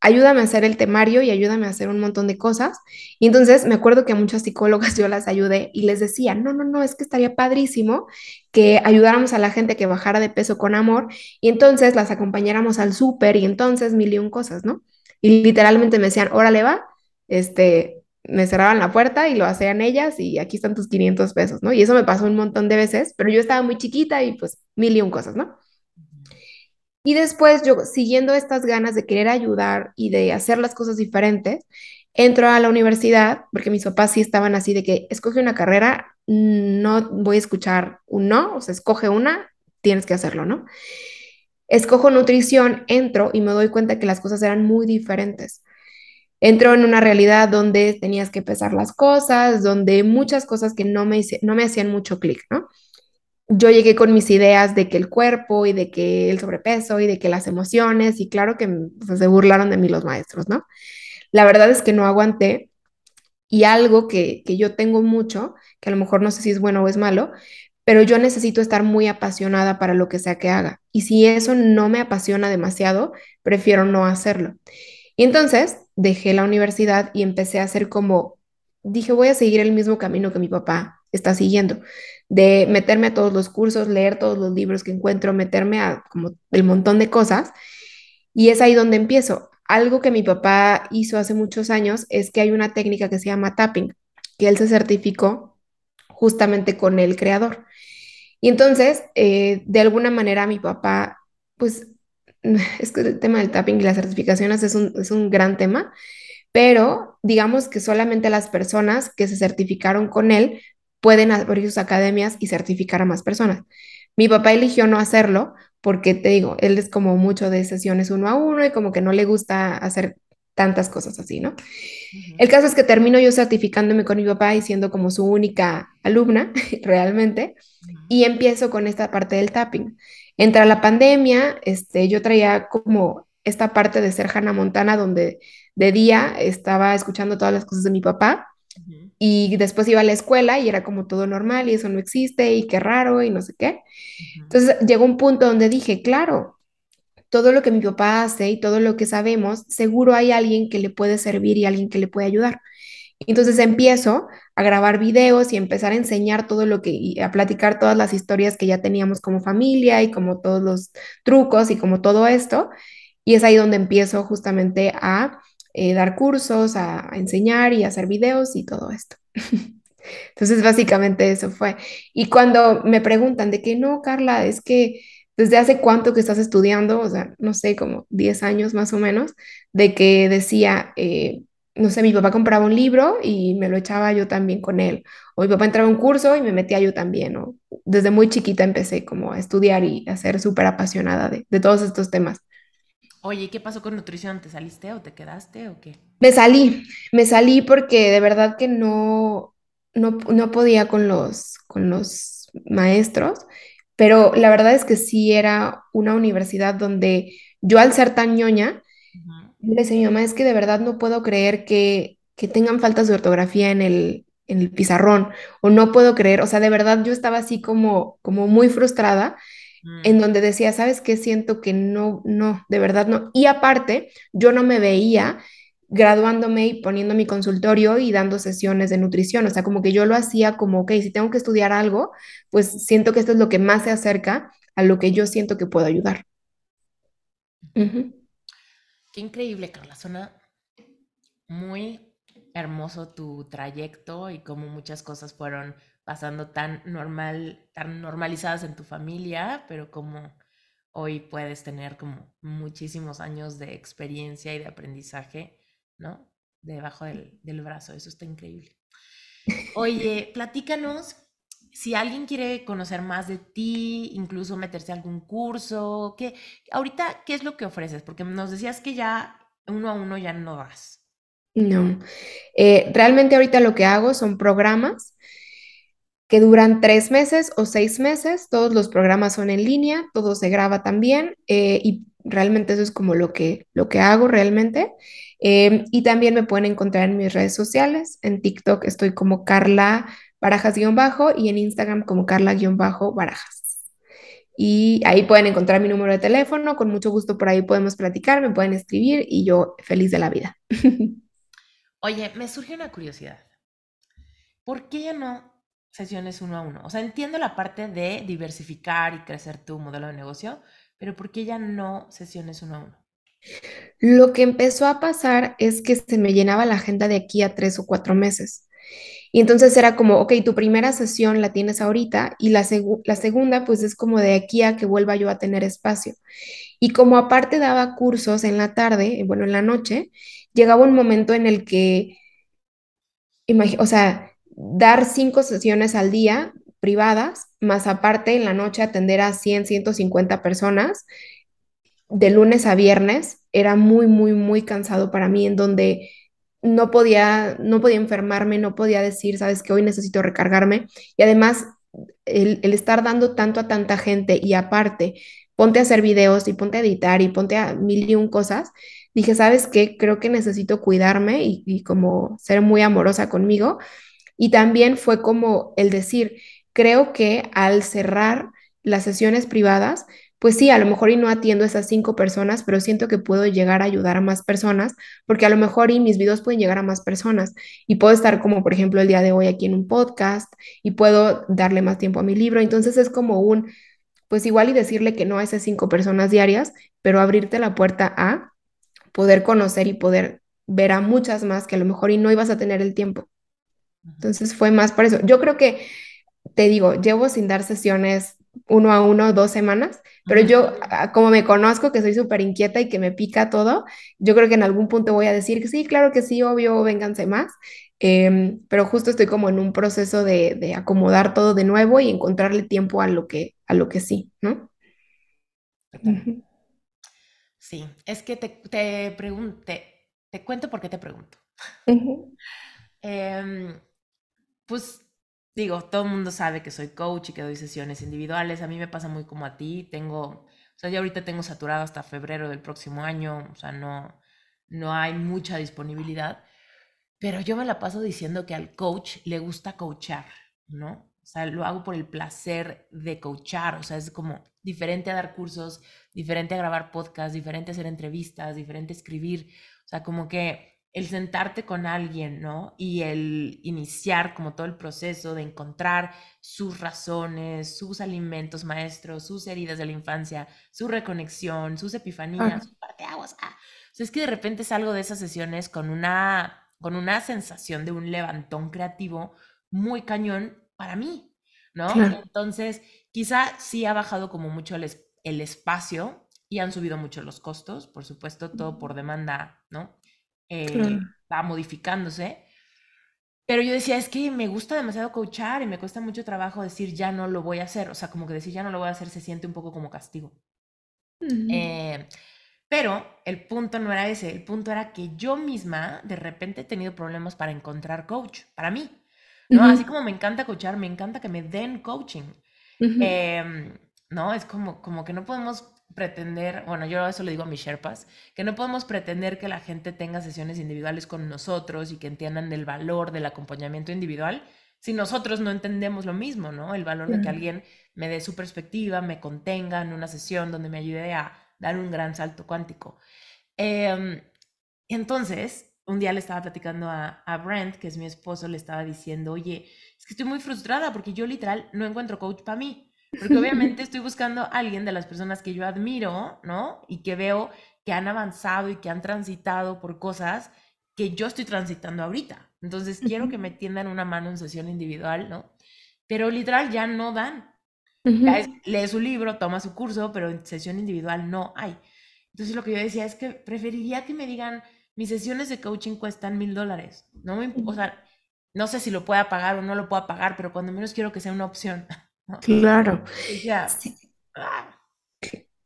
ayúdame a hacer el temario y ayúdame a hacer un montón de cosas. Y entonces me acuerdo que a muchas psicólogas yo las ayudé y les decía, no, no, no, es que estaría padrísimo que ayudáramos a la gente que bajara de peso con amor y entonces las acompañáramos al súper y entonces mil y un cosas, ¿no? Y literalmente me decían, órale va, este, me cerraban la puerta y lo hacían ellas y aquí están tus 500 pesos, ¿no? Y eso me pasó un montón de veces, pero yo estaba muy chiquita y pues mil y un cosas, ¿no? Y después yo, siguiendo estas ganas de querer ayudar y de hacer las cosas diferentes, entro a la universidad, porque mis papás sí estaban así de que escoge una carrera, no voy a escuchar un no, o sea, escoge una, tienes que hacerlo, ¿no? Escojo nutrición, entro y me doy cuenta que las cosas eran muy diferentes. Entro en una realidad donde tenías que pesar las cosas, donde muchas cosas que no me, no me hacían mucho clic, ¿no? yo llegué con mis ideas de que el cuerpo y de que el sobrepeso y de que las emociones, y claro que se burlaron de mí los maestros, ¿no? La verdad es que no aguanté y algo que, que yo tengo mucho, que a lo mejor no sé si es bueno o es malo, pero yo necesito estar muy apasionada para lo que sea que haga. Y si eso no me apasiona demasiado, prefiero no hacerlo. Y entonces dejé la universidad y empecé a hacer como, dije, voy a seguir el mismo camino que mi papá está siguiendo de meterme a todos los cursos, leer todos los libros que encuentro, meterme a como el montón de cosas. Y es ahí donde empiezo. Algo que mi papá hizo hace muchos años es que hay una técnica que se llama tapping, que él se certificó justamente con el creador. Y entonces, eh, de alguna manera, mi papá, pues, es que el tema del tapping y las certificaciones es un, es un gran tema, pero digamos que solamente las personas que se certificaron con él pueden abrir sus academias y certificar a más personas. Mi papá eligió no hacerlo porque te digo, él es como mucho de sesiones uno a uno y como que no le gusta hacer tantas cosas así, ¿no? El caso es que termino yo certificándome con mi papá y siendo como su única alumna realmente y empiezo con esta parte del tapping. Entra la pandemia, este, yo traía como esta parte de ser Hannah Montana donde de día estaba escuchando todas las cosas de mi papá y después iba a la escuela y era como todo normal y eso no existe y qué raro y no sé qué. Entonces llegó un punto donde dije, claro, todo lo que mi papá hace y todo lo que sabemos, seguro hay alguien que le puede servir y alguien que le puede ayudar. Entonces empiezo a grabar videos y empezar a enseñar todo lo que, a platicar todas las historias que ya teníamos como familia y como todos los trucos y como todo esto. Y es ahí donde empiezo justamente a eh, dar cursos, a, enseñar y hacer videos y todo esto. Entonces, básicamente eso fue. Y cuando me preguntan de que no, Carla, es que desde hace cuánto que estás estudiando, o sea, no sé, como 10 años más o menos, de que decía, eh, no sé, mi papá compraba un libro y me lo echaba yo también con él, o mi papá entraba a un curso y me metía yo también, o desde muy chiquita empecé como a estudiar y a ser súper apasionada de, de todos estos temas. Oye, ¿qué pasó con nutrición? ¿Te saliste o te quedaste o qué? Me salí, me salí porque de verdad que no, no, podía con los, con los maestros, pero la verdad es que sí era una universidad donde yo al ser tan ñoña, le decía a mi mamá, es que de verdad no puedo creer que, que tengan faltas de ortografía en el, en el pizarrón, o no puedo creer, o sea, de verdad yo estaba así como, como muy frustrada en mm. donde decía, ¿sabes qué? Siento que no, no, de verdad no. Y aparte, yo no me veía graduándome y poniendo mi consultorio y dando sesiones de nutrición. O sea, como que yo lo hacía como, ok, si tengo que estudiar algo, pues siento que esto es lo que más se acerca a lo que yo siento que puedo ayudar. Qué increíble, Carla. Suena muy hermoso tu trayecto y cómo muchas cosas fueron pasando tan normal, tan normalizadas en tu familia, pero como hoy puedes tener como muchísimos años de experiencia y de aprendizaje, ¿no? Debajo del, del brazo, eso está increíble. Oye, platícanos si alguien quiere conocer más de ti, incluso meterse a algún curso, ¿qué, ahorita, ¿qué es lo que ofreces? Porque nos decías que ya uno a uno ya no vas. No, eh, realmente ahorita lo que hago son programas que duran tres meses o seis meses. Todos los programas son en línea, todo se graba también eh, y realmente eso es como lo que, lo que hago realmente. Em, y también me pueden encontrar en mis redes sociales. En TikTok estoy como Carla Barajas-bajo y en Instagram como Carla-Barajas. Y ahí pueden encontrar mi número de teléfono. Con mucho gusto por ahí podemos platicar, me pueden escribir y yo feliz de la vida. Oye, me surge una curiosidad. ¿Por qué ya no sesiones uno a uno? O sea, entiendo la parte de diversificar y crecer tu modelo de negocio, pero ¿por qué ya no sesiones uno a uno? Lo que empezó a pasar es que se me llenaba la agenda de aquí a tres o cuatro meses. Y entonces era como, ok, tu primera sesión la tienes ahorita y la, segunda pues es como de aquí a que vuelva yo a tener espacio. Y como aparte daba cursos en la tarde, bueno, en la noche, llegaba un momento en el que, o sea, dar cinco sesiones al día privadas, más aparte en la noche atender a 100, 150 personas, de lunes a viernes, era muy, muy, muy cansado para mí, en donde no podía, no podía enfermarme, no podía decir, sabes que hoy necesito recargarme. Y además, el, el, estar dando tanto a tanta gente y aparte, ponte a hacer videos y ponte a editar y ponte a mil y un cosas, dije, ¿sabes qué? Creo que necesito cuidarme y, y como ser muy amorosa conmigo y también fue como el decir, creo que al cerrar las sesiones privadas, pues sí, a lo mejor y no atiendo a esas cinco personas, pero siento que puedo llegar a ayudar a más personas, porque a lo mejor y mis videos pueden llegar a más personas y puedo estar como, por ejemplo, el día de hoy aquí en un podcast y puedo darle más tiempo a mi libro. Entonces es como un, pues igual y decirle que no a esas cinco personas diarias, pero abrirte la puerta a poder conocer y poder ver a muchas más que a lo mejor y no ibas a tener el tiempo. Entonces fue más por eso. Yo creo que, te digo, llevo sin dar sesiones uno a uno dos semanas, pero yo, ah, como me conozco, que soy súper inquieta y que me pica todo, yo creo que en algún punto voy a decir que sí, claro que sí, obvio, vénganse más, em, pero justo estoy como en un proceso de, acomodar todo de nuevo y encontrarle tiempo a lo que, a lo que sí, ¿no? Sí, es que te, te pregunté, te cuento por qué te pregunto. Em, pues digo, todo el mundo sabe que soy coach y que doy sesiones individuales. A mí me pasa muy como a ti. Tengo, o sea, yo ahorita tengo saturado hasta febrero del próximo año. O sea, no, no hay mucha disponibilidad. Pero yo me la paso diciendo que al coach le gusta coachar, ¿no? O sea, lo hago por el placer de coachar. O sea, es como diferente a dar cursos, diferente a grabar podcasts, diferente a hacer entrevistas, diferente a escribir. O sea, como que el sentarte con alguien, ¿no? Y el iniciar como todo el proceso de encontrar sus razones, sus alimentos maestros, sus heridas de la infancia, su reconexión, sus epifanías, sus parteaguas. Ah. O sea, es que de repente salgo de esas sesiones con una, con una sensación de un levantón creativo muy cañón para mí, ¿no? Entonces, quizá sí ha bajado como mucho el, el espacio y han subido mucho los costos, por supuesto, todo por demanda, ¿no? Eh, va modificándose. Pero yo decía, es que me gusta demasiado coachar y me cuesta mucho trabajo decir ya no lo voy a hacer. O sea, como que decir ya no lo voy a hacer se siente un poco como castigo. Eh, pero el punto no era ese, el punto era que yo misma de repente he tenido problemas para encontrar coach, para mí. ¿no? Así como me encanta coachar, me encanta que me den coaching. Em, ¿No? Es como, como que no podemos pretender, bueno, yo eso le digo a mis Sherpas, que no podemos pretender que la gente tenga sesiones individuales con nosotros y que entiendan del valor del acompañamiento individual si nosotros no entendemos lo mismo, ¿no? El valor de que alguien me dé su perspectiva, me contenga en una sesión donde me ayude a dar un gran salto cuántico. Eh, entonces, un día le estaba platicando a, a Brent, que es mi esposo, le estaba diciendo, oye, es que estoy muy frustrada porque yo literal no encuentro coach para mí. Porque obviamente estoy buscando a alguien de las personas que yo admiro, ¿no? Y que veo que han avanzado y que han transitado por cosas que yo estoy transitando ahorita. Entonces quiero que me tiendan una mano en sesión individual, ¿no? Pero literal ya no dan. lee su libro, toma su curso, pero en sesión individual no hay. Entonces lo que yo decía es que preferiría que me digan, mis sesiones de coaching cuestan mil dólares. No me, o sea, no sé si lo pueda pagar o no lo pueda pagar, pero cuando menos quiero que sea una opción. Claro.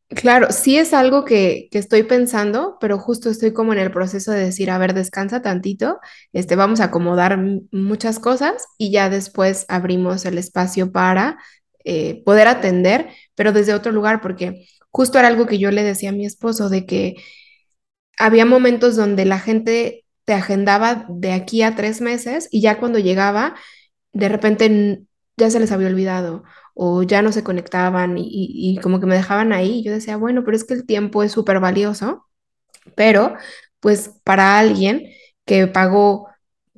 Claro, sí es algo que, estoy pensando, pero justo estoy como en el proceso de decir, a ver, descansa tantito, este, vamos a acomodar muchas cosas y ya después abrimos el espacio para eh, poder atender, pero desde otro lugar, porque justo era algo que yo le decía a mi esposo, de que había momentos donde la gente te agendaba de aquí a tres meses y ya cuando llegaba, de repente ya se les había olvidado o ya no se conectaban y, como que me dejaban ahí. Yo decía, bueno, pero es que el tiempo es súper valioso, pero pues para alguien que pagó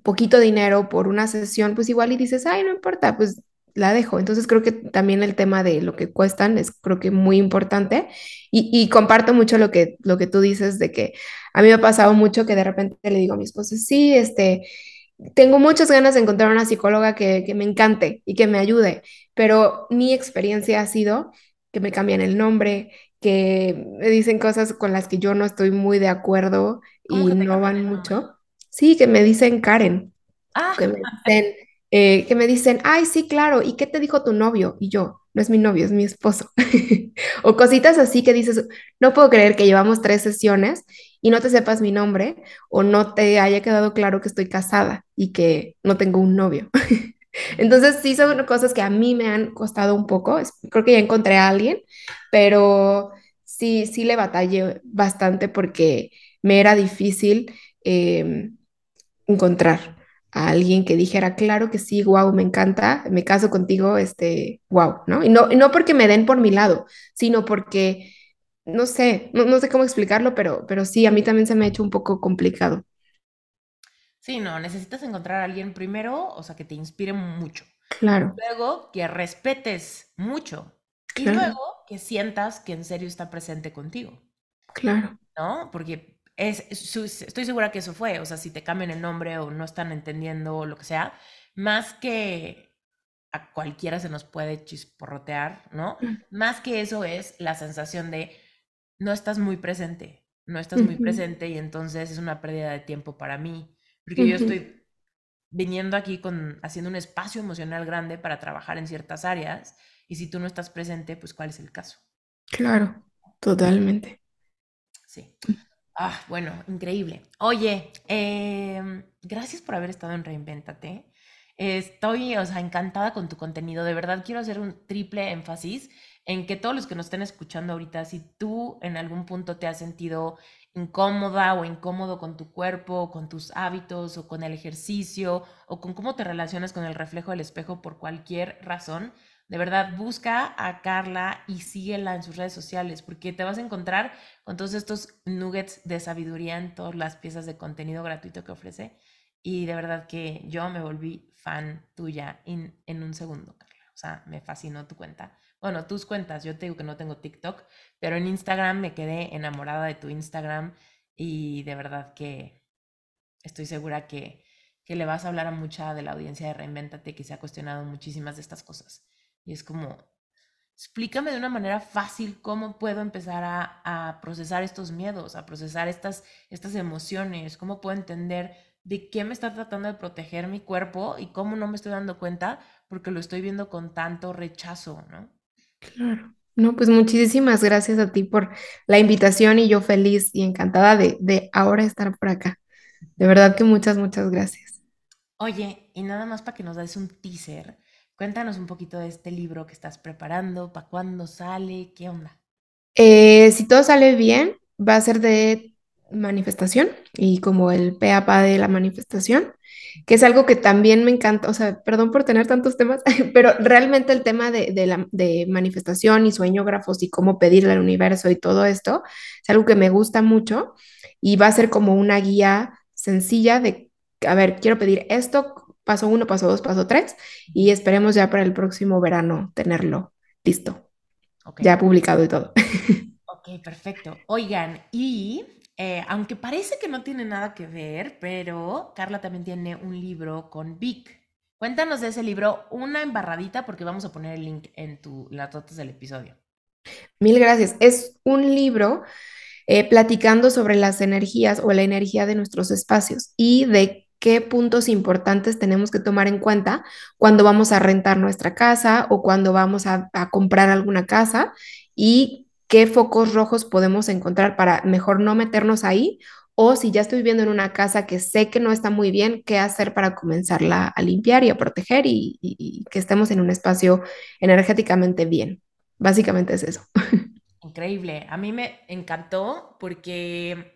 poquito dinero por una sesión, pues igual y dices, ay, no importa, pues la dejo. Entonces creo que también el tema de lo que cuestan es creo que muy importante y, comparto mucho lo que, lo que tú dices de que a mí me ha pasado mucho que de repente le digo a mi esposo, sí, este, tengo muchas ganas de encontrar una psicóloga que, me encante y que me ayude, pero mi experiencia ha sido que me cambian el nombre, que me dicen cosas con las que yo no estoy muy de acuerdo y no van mucho. Sí, que me dicen Karen, ah. que me dicen, eh, que me dicen, ay, sí, claro, ¿y qué te dijo tu novio? Y yo, no es mi novio, es mi esposo. o cositas así que dices, no puedo creer que llevamos tres sesiones y no te sepas mi nombre o no te haya quedado claro que estoy casada y que no tengo un novio. Entonces sí son cosas que a mí me han costado un poco. Creo que ya encontré a alguien, pero sí, sí le batallé bastante porque me era difícil em, encontrar a alguien que dijera, claro que sí, wow, me encanta, me caso contigo, este, wow, ¿no? Y no, no porque me den por mi lado, sino porque no sé, no, sé cómo explicarlo, pero, pero sí, a mí también se me ha hecho un poco complicado. Sí, no, necesitas encontrar a alguien primero, o sea, que te inspire mucho. Claro. Luego, que respetes mucho. Y luego, que sientas que en serio está presente contigo. Claro. ¿No? Porque es, estoy segura que eso fue, o sea, si te cambian el nombre o no están entendiendo o lo que sea, más que a cualquiera se nos puede chisporrotear, ¿no? Más que eso es la sensación de no estás muy presente, no estás muy presente y entonces es una pérdida de tiempo para mí, porque yo Ujú. estoy viniendo aquí con haciendo un espacio emocional grande para trabajar en ciertas áreas y si tú no estás presente, pues ¿cuál es el caso? Claro, totalmente. Sí. Ah, bueno, increíble. Oye, em, gracias por haber estado en Reinvéntate. Estoy, o sea, encantada con tu contenido. De verdad quiero hacer un triple énfasis en que todos los que nos estén escuchando ahorita, si tú en algún punto te has sentido incómoda o incómodo con tu cuerpo, con tus hábitos o con el ejercicio o con cómo te relacionas con el reflejo del espejo por cualquier razón, de verdad busca a Carla y síguela en sus redes sociales porque te vas a encontrar con todos estos nuggets de sabiduría en todas las piezas de contenido gratuito que ofrece. Y de verdad que yo me volví fan tuya en, en un segundo, Carla. O sea, me fascinó tu cuenta. Bueno, tus cuentas, yo te digo que no tengo TikTok, pero en Instagram me quedé enamorada de tu Instagram y de verdad que estoy segura que, que le vas a hablar a mucha de la audiencia de Reinvéntate que se ha cuestionado muchísimas de estas cosas. Y es como, explícame de una manera fácil cómo puedo empezar a, a procesar estos miedos, a procesar estas, estas emociones, cómo puedo entender de qué me está tratando de proteger mi cuerpo y cómo no me estoy dando cuenta porque lo estoy viendo con tanto rechazo, ¿no? Claro. No, pues muchísimas gracias a ti por la invitación y yo feliz y encantada de, de ahora estar por acá. De verdad que muchas, muchas gracias. Oye, y nada más para que nos des un teaser, cuéntanos un poquito de este libro que estás preparando, para cuándo sale, qué onda. Eh, si todo sale bien, va a ser de manifestación y como el PAPA de la manifestación, que es algo que también me encanta, o sea, perdón por tener tantos temas, pero realmente el tema de, de la, de manifestación y sueñógrafos y cómo pedirle al universo y todo esto es algo que me gusta mucho y va a ser como una guía sencilla de, a ver, quiero pedir esto, paso uno, paso dos, paso tres, y esperemos ya para el próximo verano tenerlo listo, ya publicado y todo. ok, perfecto. Oigan, y eh, aunque parece que no tiene nada que ver, pero Carla también tiene un libro con Vic. Cuéntanos de ese libro, una embarradita, porque vamos a poner el link en tu, las notas del episodio. Mil gracias. Es un libro eh, platicando sobre las energías o la energía de nuestros espacios y de qué puntos importantes tenemos que tomar en cuenta cuando vamos a rentar nuestra casa o cuando vamos a, a comprar alguna casa y qué focos rojos podemos encontrar para mejor no meternos ahí o si ya estoy viviendo en una casa que sé que no está muy bien, qué hacer para comenzarla a limpiar y a proteger y, y- y que estemos en un espacio energéticamente bien. Básicamente es eso. Increíble. A mí me encantó porque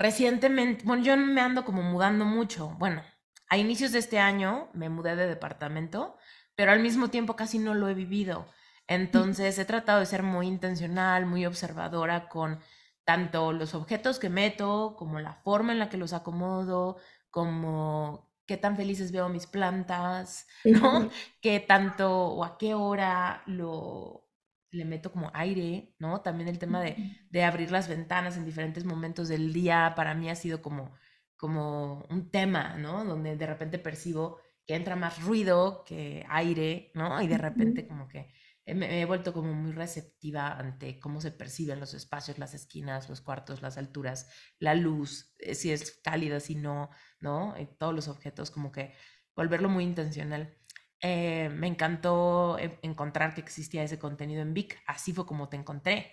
recientemente, bueno, yo me ando como mudando mucho. Bueno, a inicios de este año me mudé de departamento, pero al mismo tiempo casi no lo he vivido. Entonces he tratado de ser muy intencional, muy observadora con tanto los objetos que meto, como la forma en la que los acomodo, como qué tan felices veo mis plantas, ¿no? Qué tanto o a qué hora lo le meto como aire, ¿no? También el tema de, de abrir las ventanas en diferentes momentos del día para mí ha sido como, como un tema, ¿no? Donde de repente percibo que entra más ruido que aire, ¿no? Y de repente como que eh, me me he vuelto como muy receptiva ante cómo se perciben los espacios, las esquinas, los cuartos, las alturas, la luz, eh, si es cálida, si no, ¿no? Y todos los objetos, como que volverlo muy intencional. Eh, me encantó encontrar que existía ese contenido en Vic, así fue como te encontré.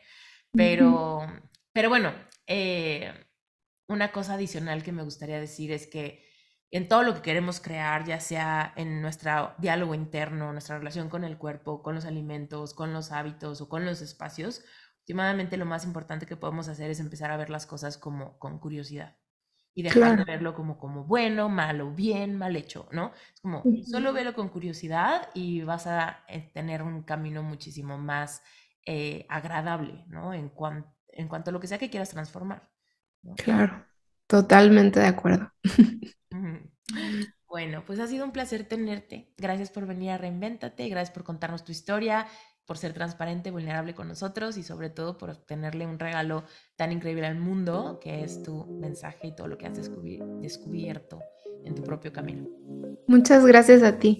Pero, pero bueno, eh, una cosa adicional que me gustaría decir es que en todo lo que queremos crear, ya sea en nuestro diálogo interno, nuestra relación con el cuerpo, con los alimentos, con los hábitos o con los espacios, últimamente lo más importante que podemos hacer es empezar a ver las cosas como con curiosidad y dejar de Claro. verlo como, como bueno, malo, bien, mal hecho, ¿no? Es como, solo velo con curiosidad y vas a eh, tener un camino muchísimo más eh, agradable, ¿no? En, cuan- en cuanto a lo que sea que quieras transformar, ¿no? Claro, totalmente de acuerdo. Bueno, pues ha sido un placer tenerte. Gracias por venir a Reinvéntate, gracias por contarnos tu historia, por ser transparente, vulnerable con nosotros y sobre todo por tenerle un regalo tan increíble al mundo, que es tu mensaje y todo lo que has descubierto en tu propio camino. Muchas gracias a ti.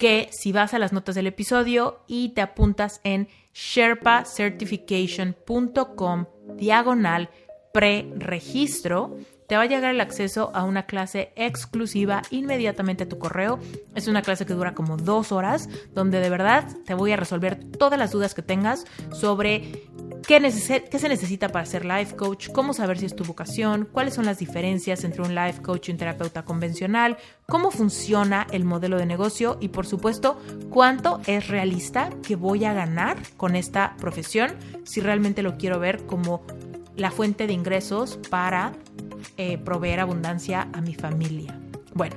que si vas a las notas del episodio y te apuntas en sherpacertification.com diagonal preregistro, te va a llegar el acceso a una clase exclusiva inmediatamente a tu correo. Es una clase que dura como dos horas, donde de verdad te voy a resolver todas las dudas que tengas sobre qué, qué se necesita para ser life coach, cómo saber si es tu vocación, cuáles son las diferencias entre un life coach y un terapeuta convencional, cómo funciona el modelo de negocio y por supuesto cuánto es realista que voy a ganar con esta profesión si realmente lo quiero ver como la fuente de ingresos para eh, proveer abundancia a mi familia. Bueno,